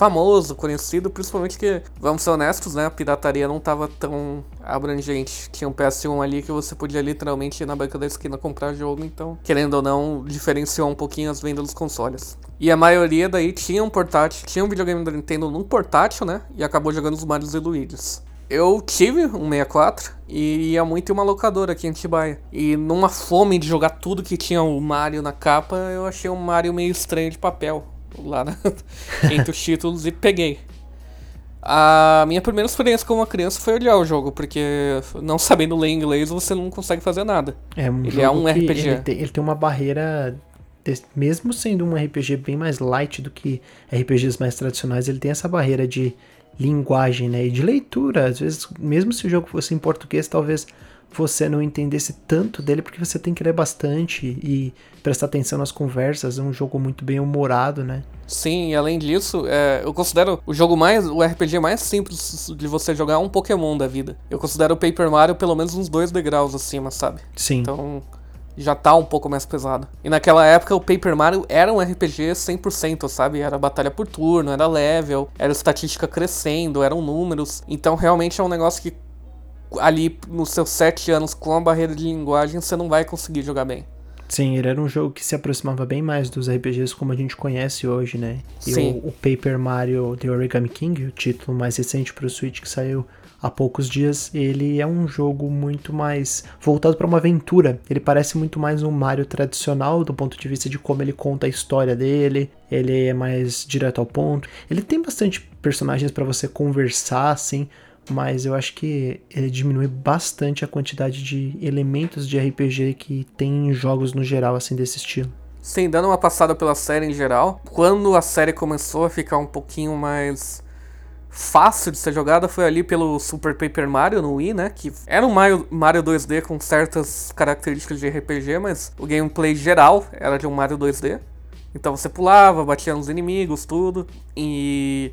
famoso, conhecido, principalmente que, vamos ser honestos, né, a pirataria não estava tão abrangente. Tinha um PS1 ali que você podia literalmente ir na banca da esquina comprar jogo, então, querendo ou não, diferenciou um pouquinho as vendas dos consoles. E a maioria daí tinha um portátil, tinha um videogame da Nintendo num portátil, né, e acabou jogando os Marios e Luigi's. Eu tive um 64 e ia muito em uma locadora aqui em Atibaia. E numa fome de jogar tudo que tinha o Mario na capa, eu achei um Mario meio estranho de papel lá na, [laughs] entre os títulos e peguei. A minha primeira experiência como uma criança foi olhar o jogo, porque não sabendo ler inglês você não consegue fazer nada. É um ele é um RPG. Ele tem, ele tem uma barreira, mesmo sendo um RPG bem mais light do que RPGs mais tradicionais, ele tem essa barreira de linguagem né, e de leitura. Às vezes, mesmo se o jogo fosse em português, talvez você não entendesse tanto dele porque você tem que ler bastante e prestar atenção nas conversas. É um jogo muito bem humorado, né? Sim, e além disso, é, eu considero o jogo mais, o RPG mais simples de você jogar um Pokémon da vida. Eu considero o Paper Mario pelo menos uns dois degraus acima, sabe? Sim. Então já tá um pouco mais pesado. E naquela época o Paper Mario era um RPG 100%, sabe? Era batalha por turno, era level, era estatística crescendo, eram números. Então realmente é um negócio que ali nos seus sete anos com a barreira de linguagem, você não vai conseguir jogar bem. Sim, ele era um jogo que se aproximava bem mais dos RPGs como a gente conhece hoje, né? E Sim. O, o, Paper Mario The Origami King, o título mais recente para o Switch que saiu há poucos dias, ele é um jogo muito mais voltado para uma aventura. Ele parece muito mais um Mario tradicional do ponto de vista de como ele conta a história dele. Ele é mais direto ao ponto. Ele tem bastante personagens para você conversar, assim mas eu acho que ele diminui bastante a quantidade de elementos de RPG que tem em jogos no geral, assim, desse estilo. Sim, dando uma passada pela série em geral, quando a série começou a ficar um pouquinho mais fácil de ser jogada foi ali pelo Super Paper Mario no Wii, né? Que era um Mario, Mario 2D com certas características de RPG, mas o gameplay geral era de um Mario 2D. Então você pulava, batia nos inimigos, tudo. E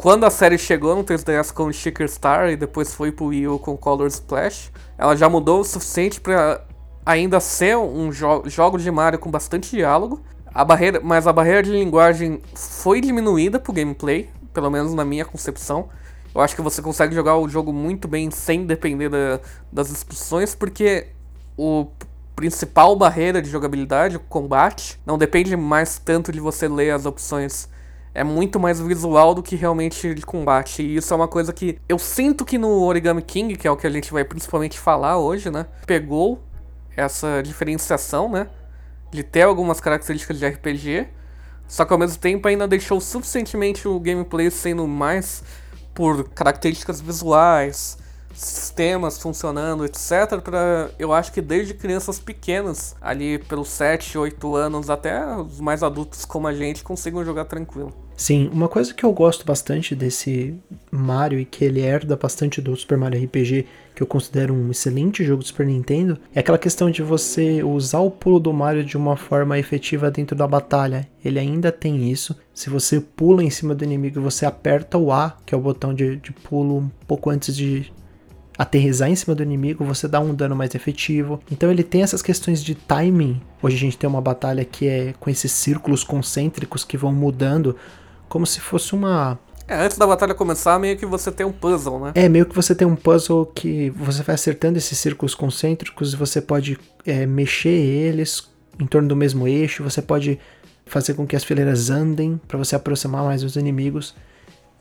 quando a série chegou no 3DS com Sticker Star e depois foi pro Wii U com Color Splash, ela já mudou o suficiente para ainda ser um jo jogo de Mario com bastante diálogo. A barreira, mas a barreira de linguagem foi diminuída pro gameplay, pelo menos na minha concepção. Eu acho que você consegue jogar o jogo muito bem sem depender da, das instruções, porque o principal barreira de jogabilidade, o combate, não depende mais tanto de você ler as opções. É muito mais visual do que realmente de combate. E isso é uma coisa que eu sinto que no Origami King, que é o que a gente vai principalmente falar hoje, né? Pegou essa diferenciação, né? De ter algumas características de RPG, só que ao mesmo tempo ainda deixou suficientemente o gameplay sendo mais por características visuais, sistemas funcionando, etc, para eu acho que desde crianças pequenas, ali pelos 7, 8 anos até os mais adultos como a gente consigam jogar tranquilo. Sim, uma coisa que eu gosto bastante desse Mario e que ele herda bastante do Super Mario RPG, que eu considero um excelente jogo do Super Nintendo, é aquela questão de você usar o pulo do Mario de uma forma efetiva dentro da batalha. Ele ainda tem isso. Se você pula em cima do inimigo você aperta o A, que é o botão de, de pulo um pouco antes de aterrizar em cima do inimigo, você dá um dano mais efetivo. Então ele tem essas questões de timing. Hoje a gente tem uma batalha que é com esses círculos concêntricos que vão mudando, como se fosse uma. É, antes da batalha começar, meio que você tem um puzzle, né? É, meio que você tem um puzzle que você vai acertando esses círculos concêntricos e você pode é, mexer eles em torno do mesmo eixo, você pode fazer com que as fileiras andem para você aproximar mais dos inimigos.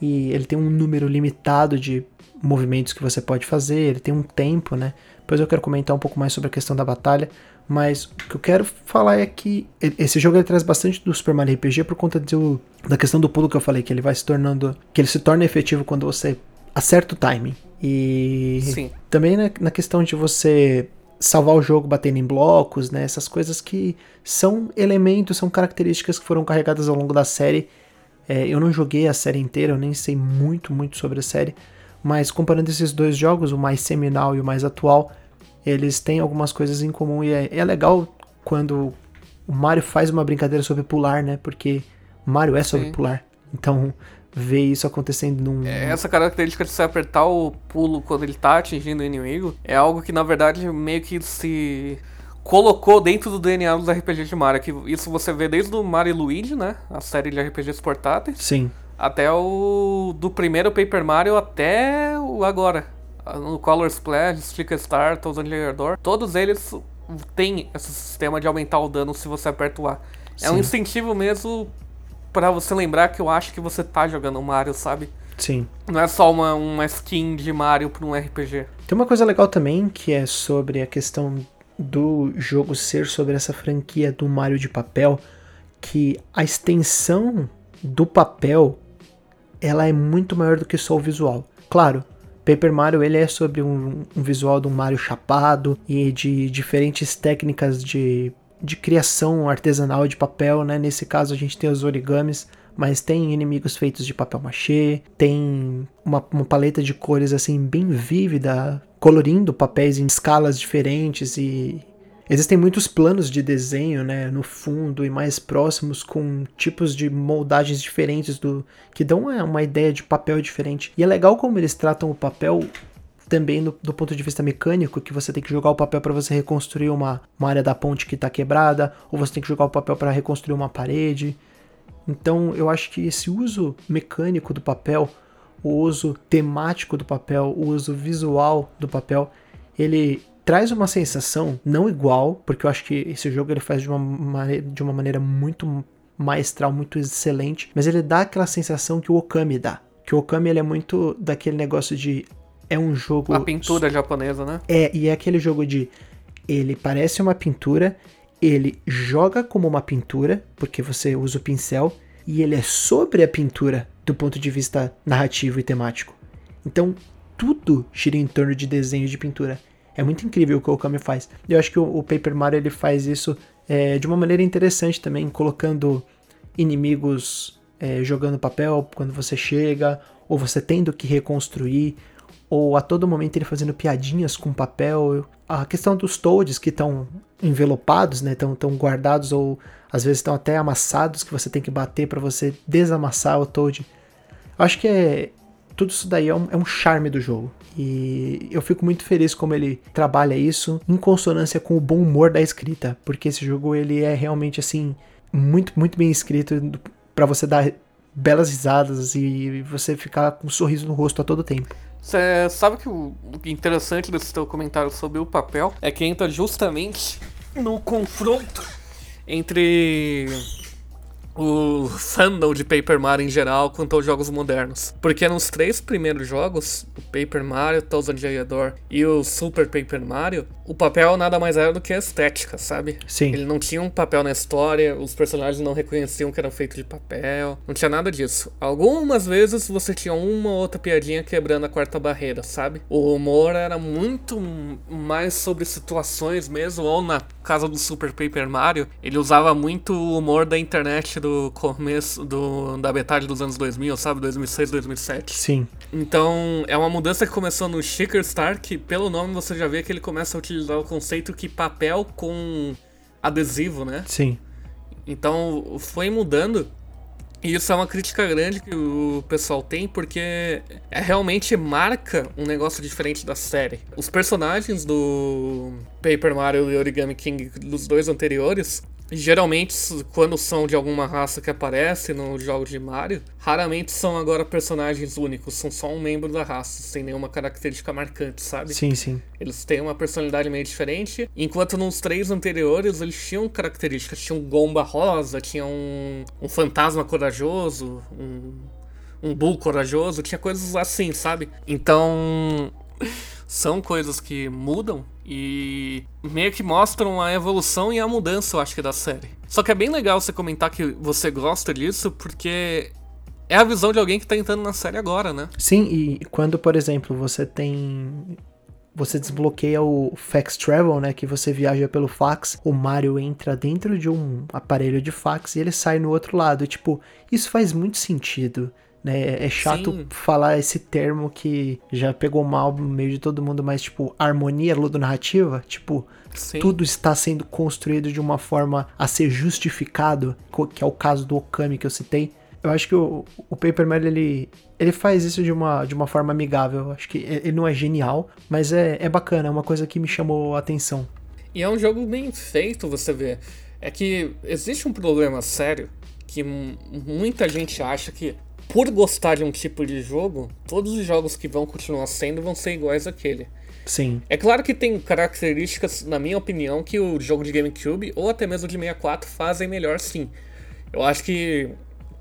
E ele tem um número limitado de movimentos que você pode fazer, ele tem um tempo, né? Depois eu quero comentar um pouco mais sobre a questão da batalha, mas o que eu quero falar é que esse jogo ele traz bastante do Super Mario RPG por conta do, da questão do pulo que eu falei, que ele vai se tornando, que ele se torna efetivo quando você acerta o timing. E Sim. também na, na questão de você salvar o jogo batendo em blocos, né? Essas coisas que são elementos, são características que foram carregadas ao longo da série. É, eu não joguei a série inteira, eu nem sei muito, muito sobre a série, mas comparando esses dois jogos, o mais seminal e o mais atual, eles têm algumas coisas em comum e é, é legal quando o Mario faz uma brincadeira sobre pular, né? Porque Mario é sobre Sim. pular. Então, ver isso acontecendo num. É, essa característica de você apertar o pulo quando ele tá atingindo o inimigo é algo que na verdade meio que se colocou dentro do DNA dos RPGs de Mario. Que isso você vê desde o Mario e Luigi, né? A série de RPGs portáteis. Sim. Até o. Do primeiro Paper Mario até o agora. No Color Splash, Sticker Star, Thousand Layer Door. Todos eles têm esse sistema de aumentar o dano se você aperta o A. Sim. É um incentivo mesmo para você lembrar que eu acho que você tá jogando Mario, sabe? Sim. Não é só uma, uma skin de Mario pra um RPG. Tem uma coisa legal também que é sobre a questão do jogo ser sobre essa franquia do Mario de papel, que a extensão do papel ela é muito maior do que só o visual. Claro, Paper Mario ele é sobre um, um visual de um Mario chapado e de diferentes técnicas de, de criação artesanal de papel, né? Nesse caso a gente tem os origamis, mas tem inimigos feitos de papel machê, tem uma, uma paleta de cores assim bem vívida, colorindo papéis em escalas diferentes e Existem muitos planos de desenho, né, no fundo e mais próximos com tipos de moldagens diferentes do que dão uma, ideia de papel diferente. E é legal como eles tratam o papel também do ponto de vista mecânico, que você tem que jogar o papel para você reconstruir uma, uma área da ponte que está quebrada, ou você tem que jogar o papel para reconstruir uma parede. Então eu acho que esse uso mecânico do papel, o uso temático do papel, o uso visual do papel, ele traz uma sensação não igual, porque eu acho que esse jogo ele faz de uma, de uma maneira muito maestral, muito excelente, mas ele dá aquela sensação que o Okami dá. Que o Okami ele é muito daquele negócio de é um jogo a pintura japonesa, né? É, e é aquele jogo de ele parece uma pintura, ele joga como uma pintura, porque você usa o pincel, e ele é sobre a pintura do ponto de vista narrativo e temático. Então, tudo gira em torno de desenho de pintura. É muito incrível o que o Okami faz. Eu acho que o, o Paper Mario ele faz isso é, de uma maneira interessante também, colocando inimigos é, jogando papel quando você chega, ou você tendo que reconstruir, ou a todo momento ele fazendo piadinhas com papel. A questão dos toads que estão envelopados, né, estão tão guardados ou às vezes estão até amassados que você tem que bater para você desamassar o toad. Acho que é tudo isso daí é um, é um charme do jogo. E eu fico muito feliz como ele trabalha isso em consonância com o bom humor da escrita, porque esse jogo ele é realmente assim muito, muito bem escrito para você dar belas risadas e você ficar com um sorriso no rosto a todo tempo. Você sabe que o interessante desse teu comentário sobre o papel? É que entra justamente no confronto entre o fandom de Paper Mario em geral quanto aos jogos modernos. Porque nos três primeiros jogos, o Paper Mario, Thousand Year Door e o Super Paper Mario, o papel nada mais era do que a estética, sabe? Sim. Ele não tinha um papel na história, os personagens não reconheciam que eram feitos de papel, não tinha nada disso. Algumas vezes você tinha uma ou outra piadinha quebrando a quarta barreira, sabe? O humor era muito mais sobre situações mesmo, ou na casa do Super Paper Mario, ele usava muito o humor da internet do começo do, da metade dos anos 2000, sabe? 2006, 2007. Sim. Então, é uma mudança que começou no Shaker Star, que pelo nome você já vê que ele começa a utilizar o conceito que papel com adesivo, né? Sim. Então, foi mudando. E isso é uma crítica grande que o pessoal tem, porque é realmente marca um negócio diferente da série. Os personagens do Paper Mario e Origami King dos dois anteriores Geralmente, quando são de alguma raça que aparece no jogo de Mario, raramente são agora personagens únicos, são só um membro da raça, sem nenhuma característica marcante, sabe? Sim, sim. Eles têm uma personalidade meio diferente, enquanto nos três anteriores eles tinham características, tinham um Gomba rosa, tinha um, um fantasma corajoso, um, um bull corajoso, tinha coisas assim, sabe? Então são coisas que mudam e meio que mostram a evolução e a mudança, eu acho que, da série. Só que é bem legal você comentar que você gosta disso, porque é a visão de alguém que tá entrando na série agora, né? Sim, e quando, por exemplo, você tem. Você desbloqueia o Fax Travel, né? Que você viaja pelo fax, o Mario entra dentro de um aparelho de fax e ele sai no outro lado. E, tipo, isso faz muito sentido. Né? É chato Sim. falar esse termo que já pegou mal no meio de todo mundo, mas tipo, harmonia ludonarrativa, tipo, Sim. tudo está sendo construído de uma forma a ser justificado, que é o caso do Okami que eu citei. Eu acho que o, o Paper Mario, ele, ele faz isso de uma, de uma forma amigável. Acho que ele não é genial, mas é, é bacana, é uma coisa que me chamou a atenção. E é um jogo bem feito, você vê. É que existe um problema sério que muita gente acha que por gostar de um tipo de jogo, todos os jogos que vão continuar sendo vão ser iguais àquele. Sim. É claro que tem características, na minha opinião, que o jogo de GameCube ou até mesmo de 64 fazem melhor sim. Eu acho que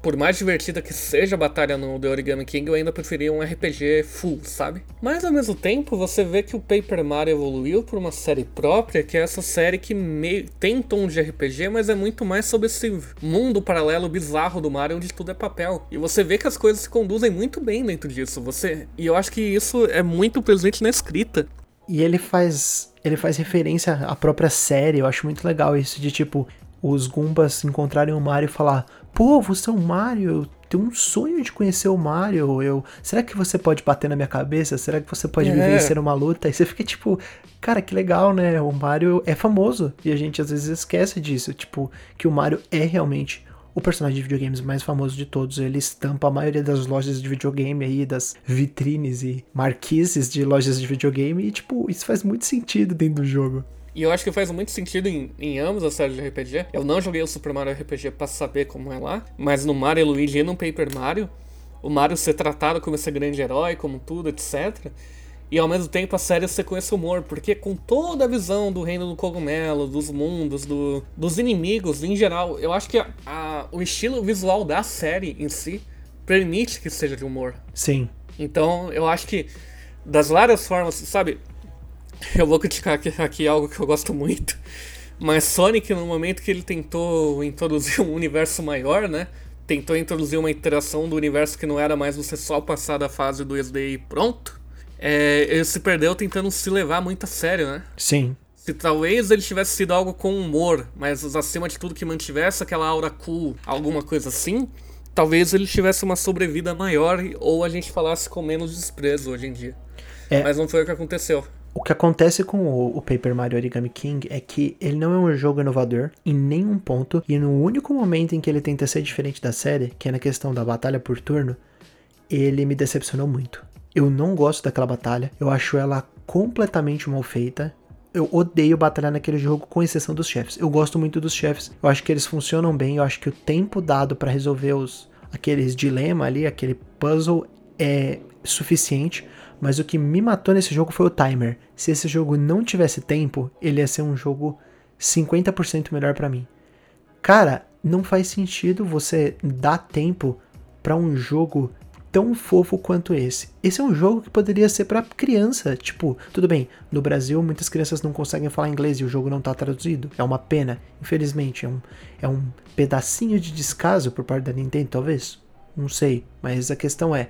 por mais divertida que seja a batalha no The Origami King, eu ainda preferia um RPG full, sabe? Mas ao mesmo tempo, você vê que o Paper Mario evoluiu por uma série própria, que é essa série que meio... tem tom de RPG, mas é muito mais sobre esse mundo paralelo bizarro do Mario, onde tudo é papel. E você vê que as coisas se conduzem muito bem dentro disso. Você E eu acho que isso é muito presente na escrita. E ele faz ele faz referência à própria série. Eu acho muito legal isso de tipo os Goombas encontrarem o Mario e falar: Pô, você é o Mario, eu tenho um sonho de conhecer o Mario. Eu, será que você pode bater na minha cabeça? Será que você pode é. me vencer uma luta? E você fica tipo, cara, que legal, né? O Mario é famoso e a gente às vezes esquece disso, tipo, que o Mario é realmente o personagem de videogames mais famoso de todos. Ele estampa a maioria das lojas de videogame aí, das vitrines e marquises de lojas de videogame. E, tipo, isso faz muito sentido dentro do jogo. E eu acho que faz muito sentido em, em ambos as séries de RPG. Eu não joguei o Super Mario RPG para saber como é lá, mas no Mario Luigi e no Paper Mario, o Mario ser tratado como esse grande herói, como tudo, etc. E ao mesmo tempo a série ser com esse humor, porque com toda a visão do reino do cogumelo, dos mundos, do, dos inimigos em geral, eu acho que a, a, o estilo visual da série em si permite que seja de humor. Sim. Então eu acho que das várias formas, sabe, eu vou criticar aqui, aqui algo que eu gosto muito. Mas Sonic, no momento que ele tentou introduzir um universo maior, né? Tentou introduzir uma interação do universo que não era mais você só passar da fase do SD e pronto. É, ele se perdeu tentando se levar muito a sério, né? Sim. Se talvez ele tivesse sido algo com humor, mas acima de tudo que mantivesse aquela aura cool, alguma coisa assim, talvez ele tivesse uma sobrevida maior ou a gente falasse com menos desprezo hoje em dia. É. Mas não foi o que aconteceu. O que acontece com o, Paper Mario Origami King é que ele não é um jogo inovador em nenhum ponto, e no único momento em que ele tenta ser diferente da série, que é na questão da batalha por turno, ele me decepcionou muito. Eu não gosto daquela batalha, eu acho ela completamente mal feita. eu odeio batalhar naquele jogo, com exceção dos chefes. Eu gosto muito dos chefes. Eu acho que eles funcionam bem. Eu acho que o tempo dado para resolver os aqueles dilema ali, aquele puzzle é suficiente. Mas o que me matou nesse jogo foi o timer. Se esse jogo não tivesse tempo, ele ia ser um jogo 50% melhor para mim. Cara, não faz sentido você dar tempo para um jogo tão fofo quanto esse. Esse é um jogo que poderia ser para criança, tipo, tudo bem, no Brasil muitas crianças não conseguem falar inglês e o jogo não tá traduzido. É uma pena, infelizmente, é um, é um pedacinho de descaso por parte da Nintendo, talvez. Não sei, mas a questão é,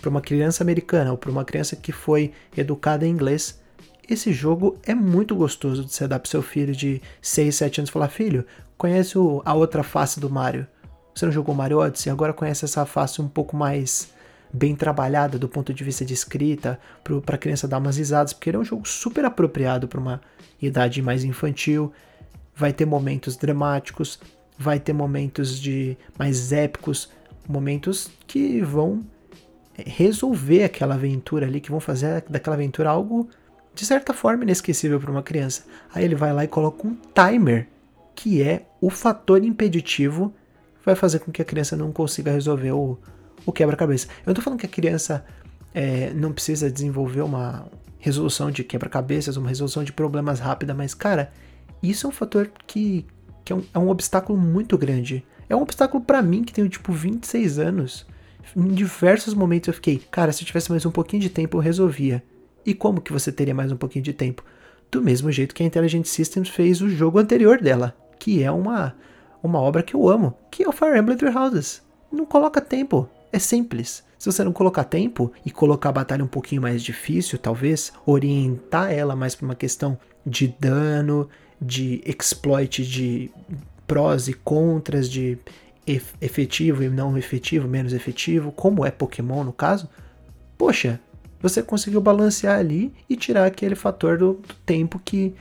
para uma criança americana ou para uma criança que foi educada em inglês, esse jogo é muito gostoso de você dar pro seu filho de 6, 7 anos e falar: Filho, conhece a outra face do Mario? Você não jogou Mario Odyssey? Agora conhece essa face um pouco mais bem trabalhada do ponto de vista de escrita, para a criança dar umas risadas, porque ele é um jogo super apropriado para uma idade mais infantil. Vai ter momentos dramáticos, vai ter momentos de mais épicos, momentos que vão resolver aquela aventura ali, que vão fazer daquela aventura algo de certa forma inesquecível para uma criança. Aí ele vai lá e coloca um timer, que é o fator impeditivo que vai fazer com que a criança não consiga resolver o, o quebra-cabeça. Eu não falando que a criança é, não precisa desenvolver uma resolução de quebra-cabeças, uma resolução de problemas rápida, mas cara, isso é um fator que, que é, um, é um obstáculo muito grande. É um obstáculo para mim que tenho tipo 26 anos. Em diversos momentos eu fiquei, cara, se eu tivesse mais um pouquinho de tempo eu resolvia. E como que você teria mais um pouquinho de tempo? Do mesmo jeito que a Intelligent Systems fez o jogo anterior dela, que é uma, uma obra que eu amo, que é o Fire Emblem Three Houses. Não coloca tempo, é simples. Se você não colocar tempo e colocar a batalha um pouquinho mais difícil, talvez, orientar ela mais para uma questão de dano, de exploit de prós e contras, de efetivo e não efetivo, menos efetivo, como é Pokémon no caso, poxa, você conseguiu balancear ali e tirar aquele fator do, do tempo que,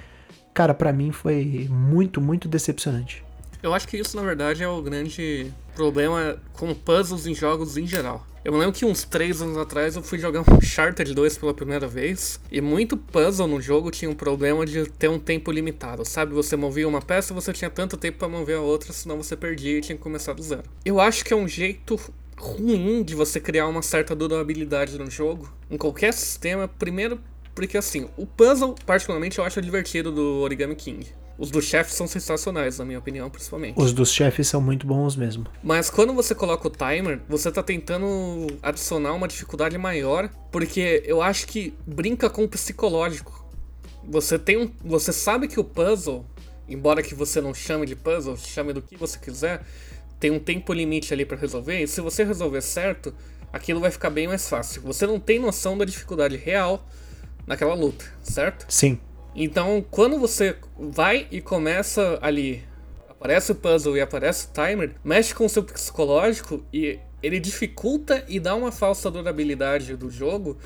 cara, para mim foi muito, muito decepcionante. Eu acho que isso, na verdade, é o grande problema com puzzles em jogos em geral. Eu me lembro que uns 3 anos atrás eu fui jogar um [laughs] Charter 2 pela primeira vez, e muito puzzle no jogo tinha um problema de ter um tempo limitado, sabe? Você movia uma peça, você tinha tanto tempo para mover a outra, senão você perdia e tinha que começar do zero. Eu acho que é um jeito ruim de você criar uma certa durabilidade no jogo, em qualquer sistema, primeiro porque assim, o puzzle, particularmente, eu acho divertido do Origami King. Os dos chefes são sensacionais, na minha opinião, principalmente. Os dos chefes são muito bons mesmo. Mas quando você coloca o timer, você tá tentando adicionar uma dificuldade maior, porque eu acho que brinca com o psicológico. Você tem um, você sabe que o puzzle, embora que você não chame de puzzle, chame do que você quiser, tem um tempo limite ali para resolver, e se você resolver certo, aquilo vai ficar bem mais fácil. Você não tem noção da dificuldade real naquela luta, certo? Sim. Então, quando você vai e começa ali, aparece o puzzle e aparece o timer, mexe com o seu psicológico e ele dificulta e dá uma falsa durabilidade do jogo,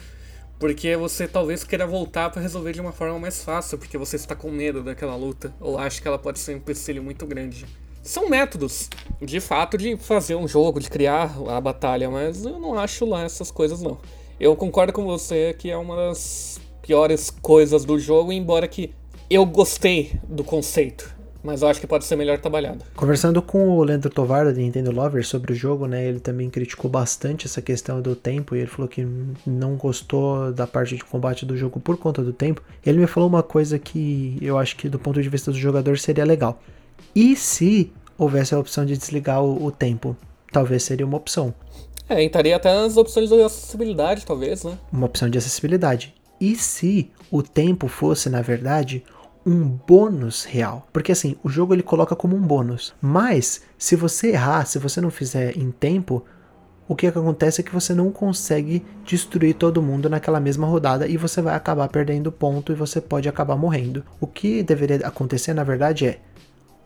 porque você talvez queira voltar para resolver de uma forma mais fácil, porque você está com medo daquela luta, ou acha que ela pode ser um empecilho muito grande são métodos, de fato, de fazer um jogo, de criar a batalha, mas eu não acho lá essas coisas não. Eu concordo com você que é uma das piores coisas do jogo, embora que eu gostei do conceito, mas eu acho que pode ser melhor trabalhado. Conversando com o Leandro Tovar da Nintendo Lover sobre o jogo, né, ele também criticou bastante essa questão do tempo e ele falou que não gostou da parte de combate do jogo por conta do tempo. Ele me falou uma coisa que eu acho que do ponto de vista do jogador seria legal. E se houvesse a opção de desligar o, o tempo? Talvez seria uma opção. É, entraria até nas opções de acessibilidade, talvez, né? Uma opção de acessibilidade. E se o tempo fosse, na verdade, um bônus real? Porque assim, o jogo ele coloca como um bônus. Mas, se você errar, se você não fizer em tempo, o que acontece é que você não consegue destruir todo mundo naquela mesma rodada e você vai acabar perdendo ponto e você pode acabar morrendo. O que deveria acontecer, na verdade, é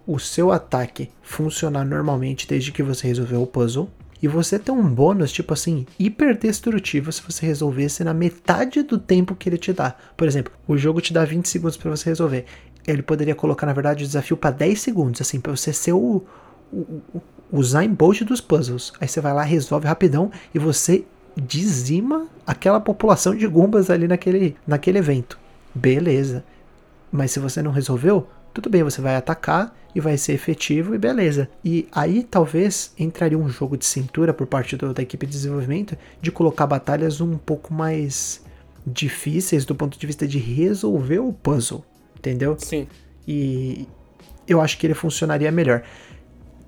o seu ataque funcionar normalmente desde que você resolveu o puzzle. E você ter um bônus, tipo assim, hiper destrutivo se você resolvesse na metade do tempo que ele te dá. Por exemplo, o jogo te dá 20 segundos para você resolver. Ele poderia colocar, na verdade, o desafio para 10 segundos, assim, para você ser o, o, o, o Zayn Bolt dos puzzles. Aí você vai lá, resolve rapidão e você dizima aquela população de Gumbas ali naquele, naquele evento. Beleza. Mas se você não resolveu, tudo bem, você vai atacar e vai ser efetivo e beleza. E aí talvez entraria um jogo de cintura por parte do, da equipe de desenvolvimento de colocar batalhas um pouco mais difíceis do ponto de vista de resolver o puzzle, entendeu? Sim. E eu acho que ele funcionaria melhor.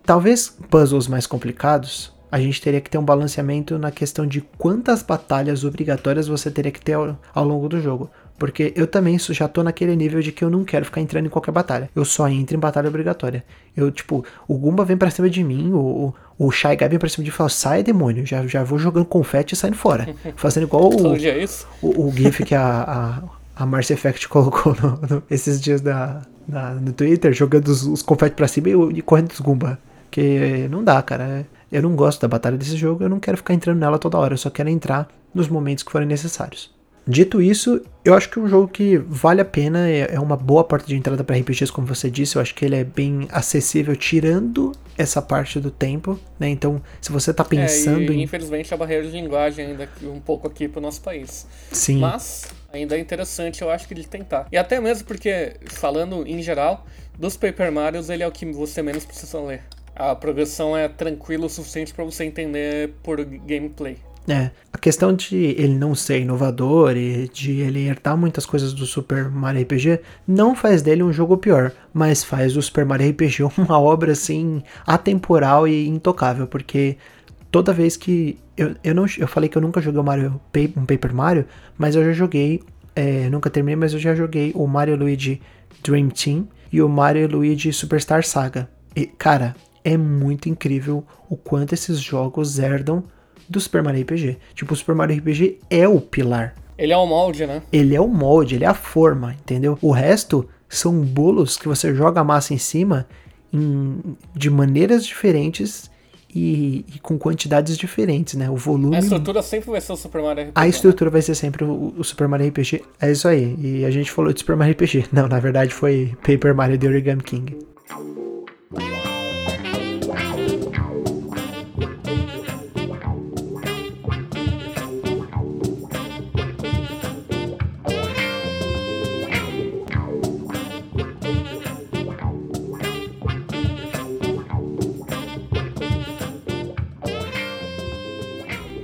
Talvez puzzles mais complicados, a gente teria que ter um balanceamento na questão de quantas batalhas obrigatórias você teria que ter ao, ao longo do jogo. Porque eu também já tô naquele nível de que eu não quero ficar entrando em qualquer batalha. Eu só entro em batalha obrigatória. Eu, tipo, o Gumba vem pra cima de mim, o, o Shy Guy vem pra cima de mim e fala, sai demônio, já, já vou jogando confete e saindo fora. [laughs] Fazendo igual o, é o, o, GIF que a, a, a Mars Effect colocou no, no, esses dias da, da, no Twitter, jogando os, os confetes pra cima e, e correndo dos Gumba. Que não dá, cara. Eu não gosto da batalha desse jogo, eu não quero ficar entrando nela toda hora, eu só quero entrar nos momentos que forem necessários. Dito isso, eu acho que é um jogo que vale a pena, é, é uma boa porta de entrada para RPGs, como você disse, eu acho que ele é bem acessível, tirando essa parte do tempo, né? Então, se você tá pensando é, e, em. Infelizmente, a barreira de linguagem ainda um pouco aqui pro nosso país. Sim. Mas, ainda é interessante, eu acho que ele tentar. E até mesmo porque, falando em geral, dos Paper Marios, ele é o que você menos precisa ler. A progressão é tranquila o suficiente para você entender por gameplay. É, a questão de ele não ser inovador e de ele herdar muitas coisas do Super Mario RPG não faz dele um jogo pior, mas faz do Super Mario RPG [laughs] uma obra assim atemporal e intocável, porque toda vez que eu, eu não eu falei que eu nunca joguei o Mario um Paper Mario, mas eu já joguei, é, nunca terminei, mas eu já joguei o Mario Luigi Dream Team e o Mario Luigi Superstar Saga. E cara, é muito incrível o quanto esses jogos herdam do Super Mario RPG. Tipo, o Super Mario RPG é o pilar. Ele é o molde, né? Ele é o molde, ele é a forma, entendeu? O resto são bolos que você joga a massa em cima em, de maneiras diferentes e, e, com quantidades diferentes, né? O volume. A estrutura sempre vai ser o Super Mario RPG. A né? estrutura né? vai ser sempre o, o, Super Mario RPG. É isso aí. E a gente falou de Super Mario RPG. [laughs] Não, na verdade foi Paper Mario The Origami King.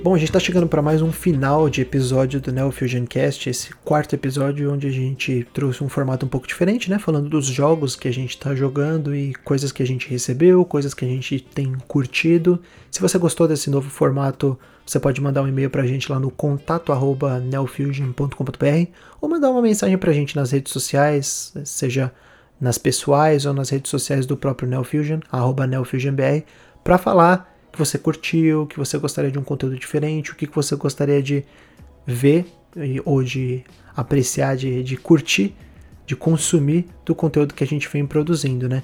Bom, a gente está chegando para mais um final de episódio do Neo Fusion Cast, esse quarto episódio onde a gente trouxe um formato um pouco diferente, né? Falando dos jogos que a gente está jogando e coisas que a gente recebeu, coisas que a gente tem curtido. Se você gostou desse novo formato, você pode mandar um e-mail para a gente lá no contato@neofusion.com.br ou mandar uma mensagem para a gente nas redes sociais, seja nas pessoais ou nas redes sociais do próprio Neofusion, arroba neofusionbr, para falar que você curtiu, que você gostaria de um conteúdo diferente, o que você gostaria de ver ou de apreciar, de, de curtir, de consumir do conteúdo que a gente vem produzindo, né?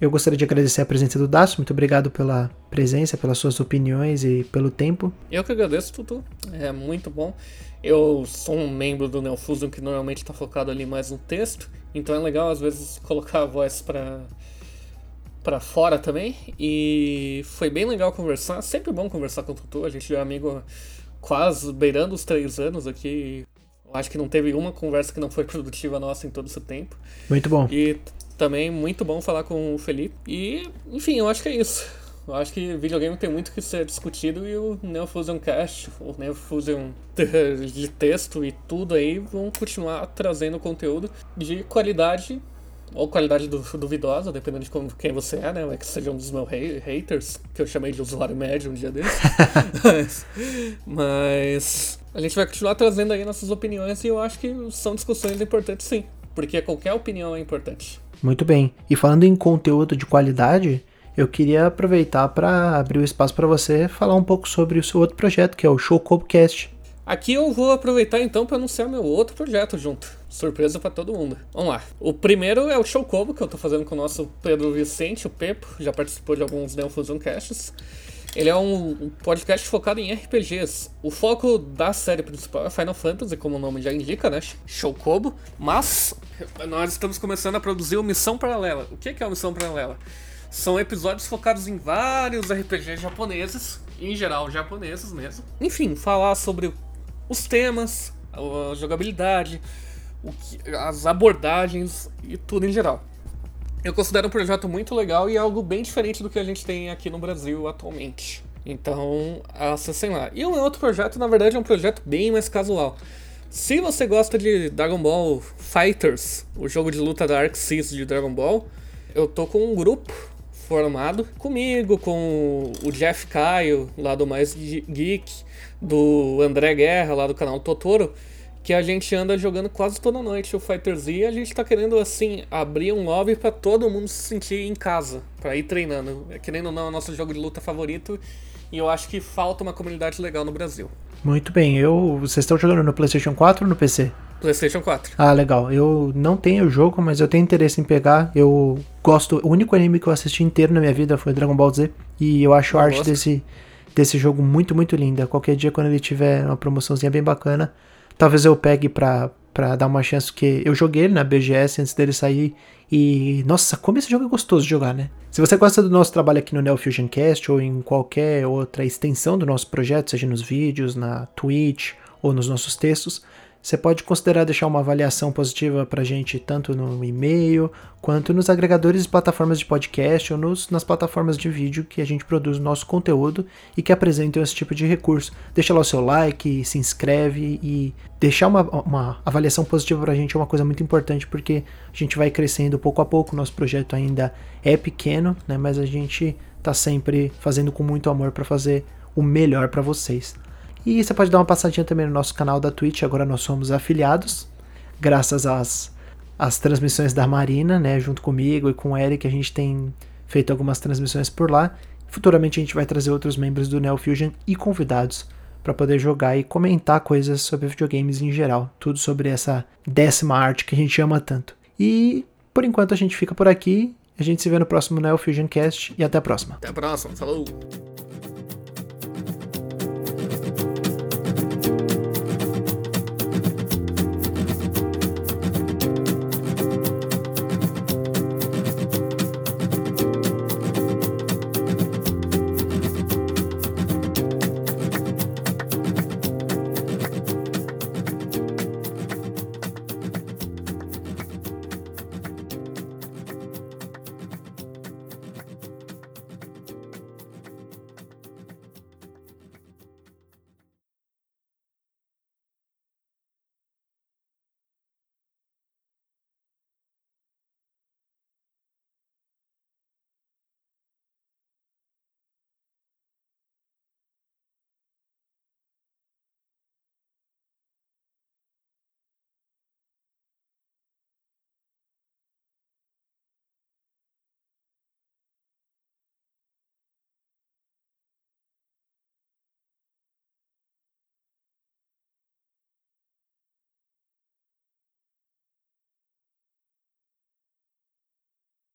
Eu gostaria de agradecer a presença do Daço, muito obrigado pela presença, pelas suas opiniões e pelo tempo. Eu que agradeço, Tutu, é muito bom. Eu sou um membro do Neofusion que normalmente está focado ali mais no texto, então é legal às vezes colocar a voz para para fora também. E foi bem legal conversar. Sempre bom conversar com o Tutu. A gente é amigo quase beirando os três anos aqui. Acho que não teve uma conversa que não foi [laughs] produtiva nossa em todo esse tempo. Muito bom. E também muito bom falar com o Felipe. E, enfim, eu acho que é isso. Eu acho que videogame tem muito que ser discutido e o Neo Fusion Cast, o Neo Fusion [laughs] de texto e tudo aí vão continuar trazendo conteúdo de qualidade ou qualidade duvidosa, dependendo de como, quem você é, né? É que seja um dos meus haters, que eu chamei de usuário médio um dia desses. [laughs] mas, mas a gente vai continuar trazendo aí nossas opiniões e eu acho que são discussões importantes sim, porque qualquer opinião é importante. Muito bem. E falando em conteúdo de qualidade, eu queria aproveitar para abrir o espaço para você falar um pouco sobre o seu outro projeto, que é o Show Cobcast. Aqui eu vou aproveitar então para anunciar meu outro projeto junto. Surpresa para todo mundo. Vamos lá. O primeiro é o Show Combo que eu tô fazendo com o nosso Pedro Vicente, o Pepo, já participou de alguns Neo Fusion Casts. Ele é um podcast focado em RPGs. O foco da série principal é Final Fantasy, como o nome já indica, né? Show Kobo. Mas nós estamos começando a produzir o Missão Paralela. O que é a Missão Paralela? São episódios focados em vários RPGs japoneses, em geral japoneses mesmo. Enfim, falar sobre os temas, a jogabilidade, que, as abordagens e tudo em geral. Eu considero um projeto muito legal e algo bem diferente do que a gente tem aqui no Brasil atualmente. Então, acessem lá. E um outro projeto, na verdade, é um projeto bem mais casual. Se você gosta de Dragon Ball Fighters, o jogo de luta da Arc de Dragon Ball, eu tô com um grupo formado comigo, com o Jeff Caio, lá do Mais Geek, do André Guerra, lá do canal Totoro, que a gente anda jogando quase toda noite o Fighter Z e a gente tá querendo, assim, abrir um lobby para todo mundo se sentir em casa, para ir treinando. Querendo ou não, é o nosso jogo de luta favorito e eu acho que falta uma comunidade legal no Brasil. Muito bem, eu. Vocês estão jogando no PlayStation 4 ou no PC? PlayStation 4. Ah, legal. Eu não tenho o jogo, mas eu tenho interesse em pegar. Eu gosto. O único anime que eu assisti inteiro na minha vida foi Dragon Ball Z. E eu acho eu a arte desse, desse jogo muito, muito linda. Qualquer dia, quando ele tiver uma promoçãozinha bem bacana, talvez eu pegue pra, pra dar uma chance. Porque eu joguei ele na BGS antes dele sair. E, nossa, como esse jogo é gostoso de jogar, né? Se você gosta do nosso trabalho aqui no Neo Fusion Cast ou em qualquer outra extensão do nosso projeto, seja nos vídeos, na Twitch ou nos nossos textos, você pode considerar deixar uma avaliação positiva para a gente tanto no e-mail quanto nos agregadores de plataformas de podcast ou nos, nas plataformas de vídeo que a gente produz o nosso conteúdo e que apresentam esse tipo de recurso. Deixa lá o seu like, se inscreve e deixar uma, uma avaliação positiva para a gente é uma coisa muito importante porque a gente vai crescendo pouco a pouco. Nosso projeto ainda é pequeno, né, mas a gente está sempre fazendo com muito amor para fazer o melhor para vocês. E você pode dar uma passadinha também no nosso canal da Twitch, agora nós somos afiliados, graças às, às transmissões da Marina, né, junto comigo e com o Eric, a gente tem feito algumas transmissões por lá. Futuramente a gente vai trazer outros membros do Neo Fusion e convidados para poder jogar e comentar coisas sobre videogames em geral, tudo sobre essa décima arte que a gente ama tanto. E por enquanto a gente fica por aqui. A gente se vê no próximo Neo Fusion Cast e até a próxima. Até a próxima, falou!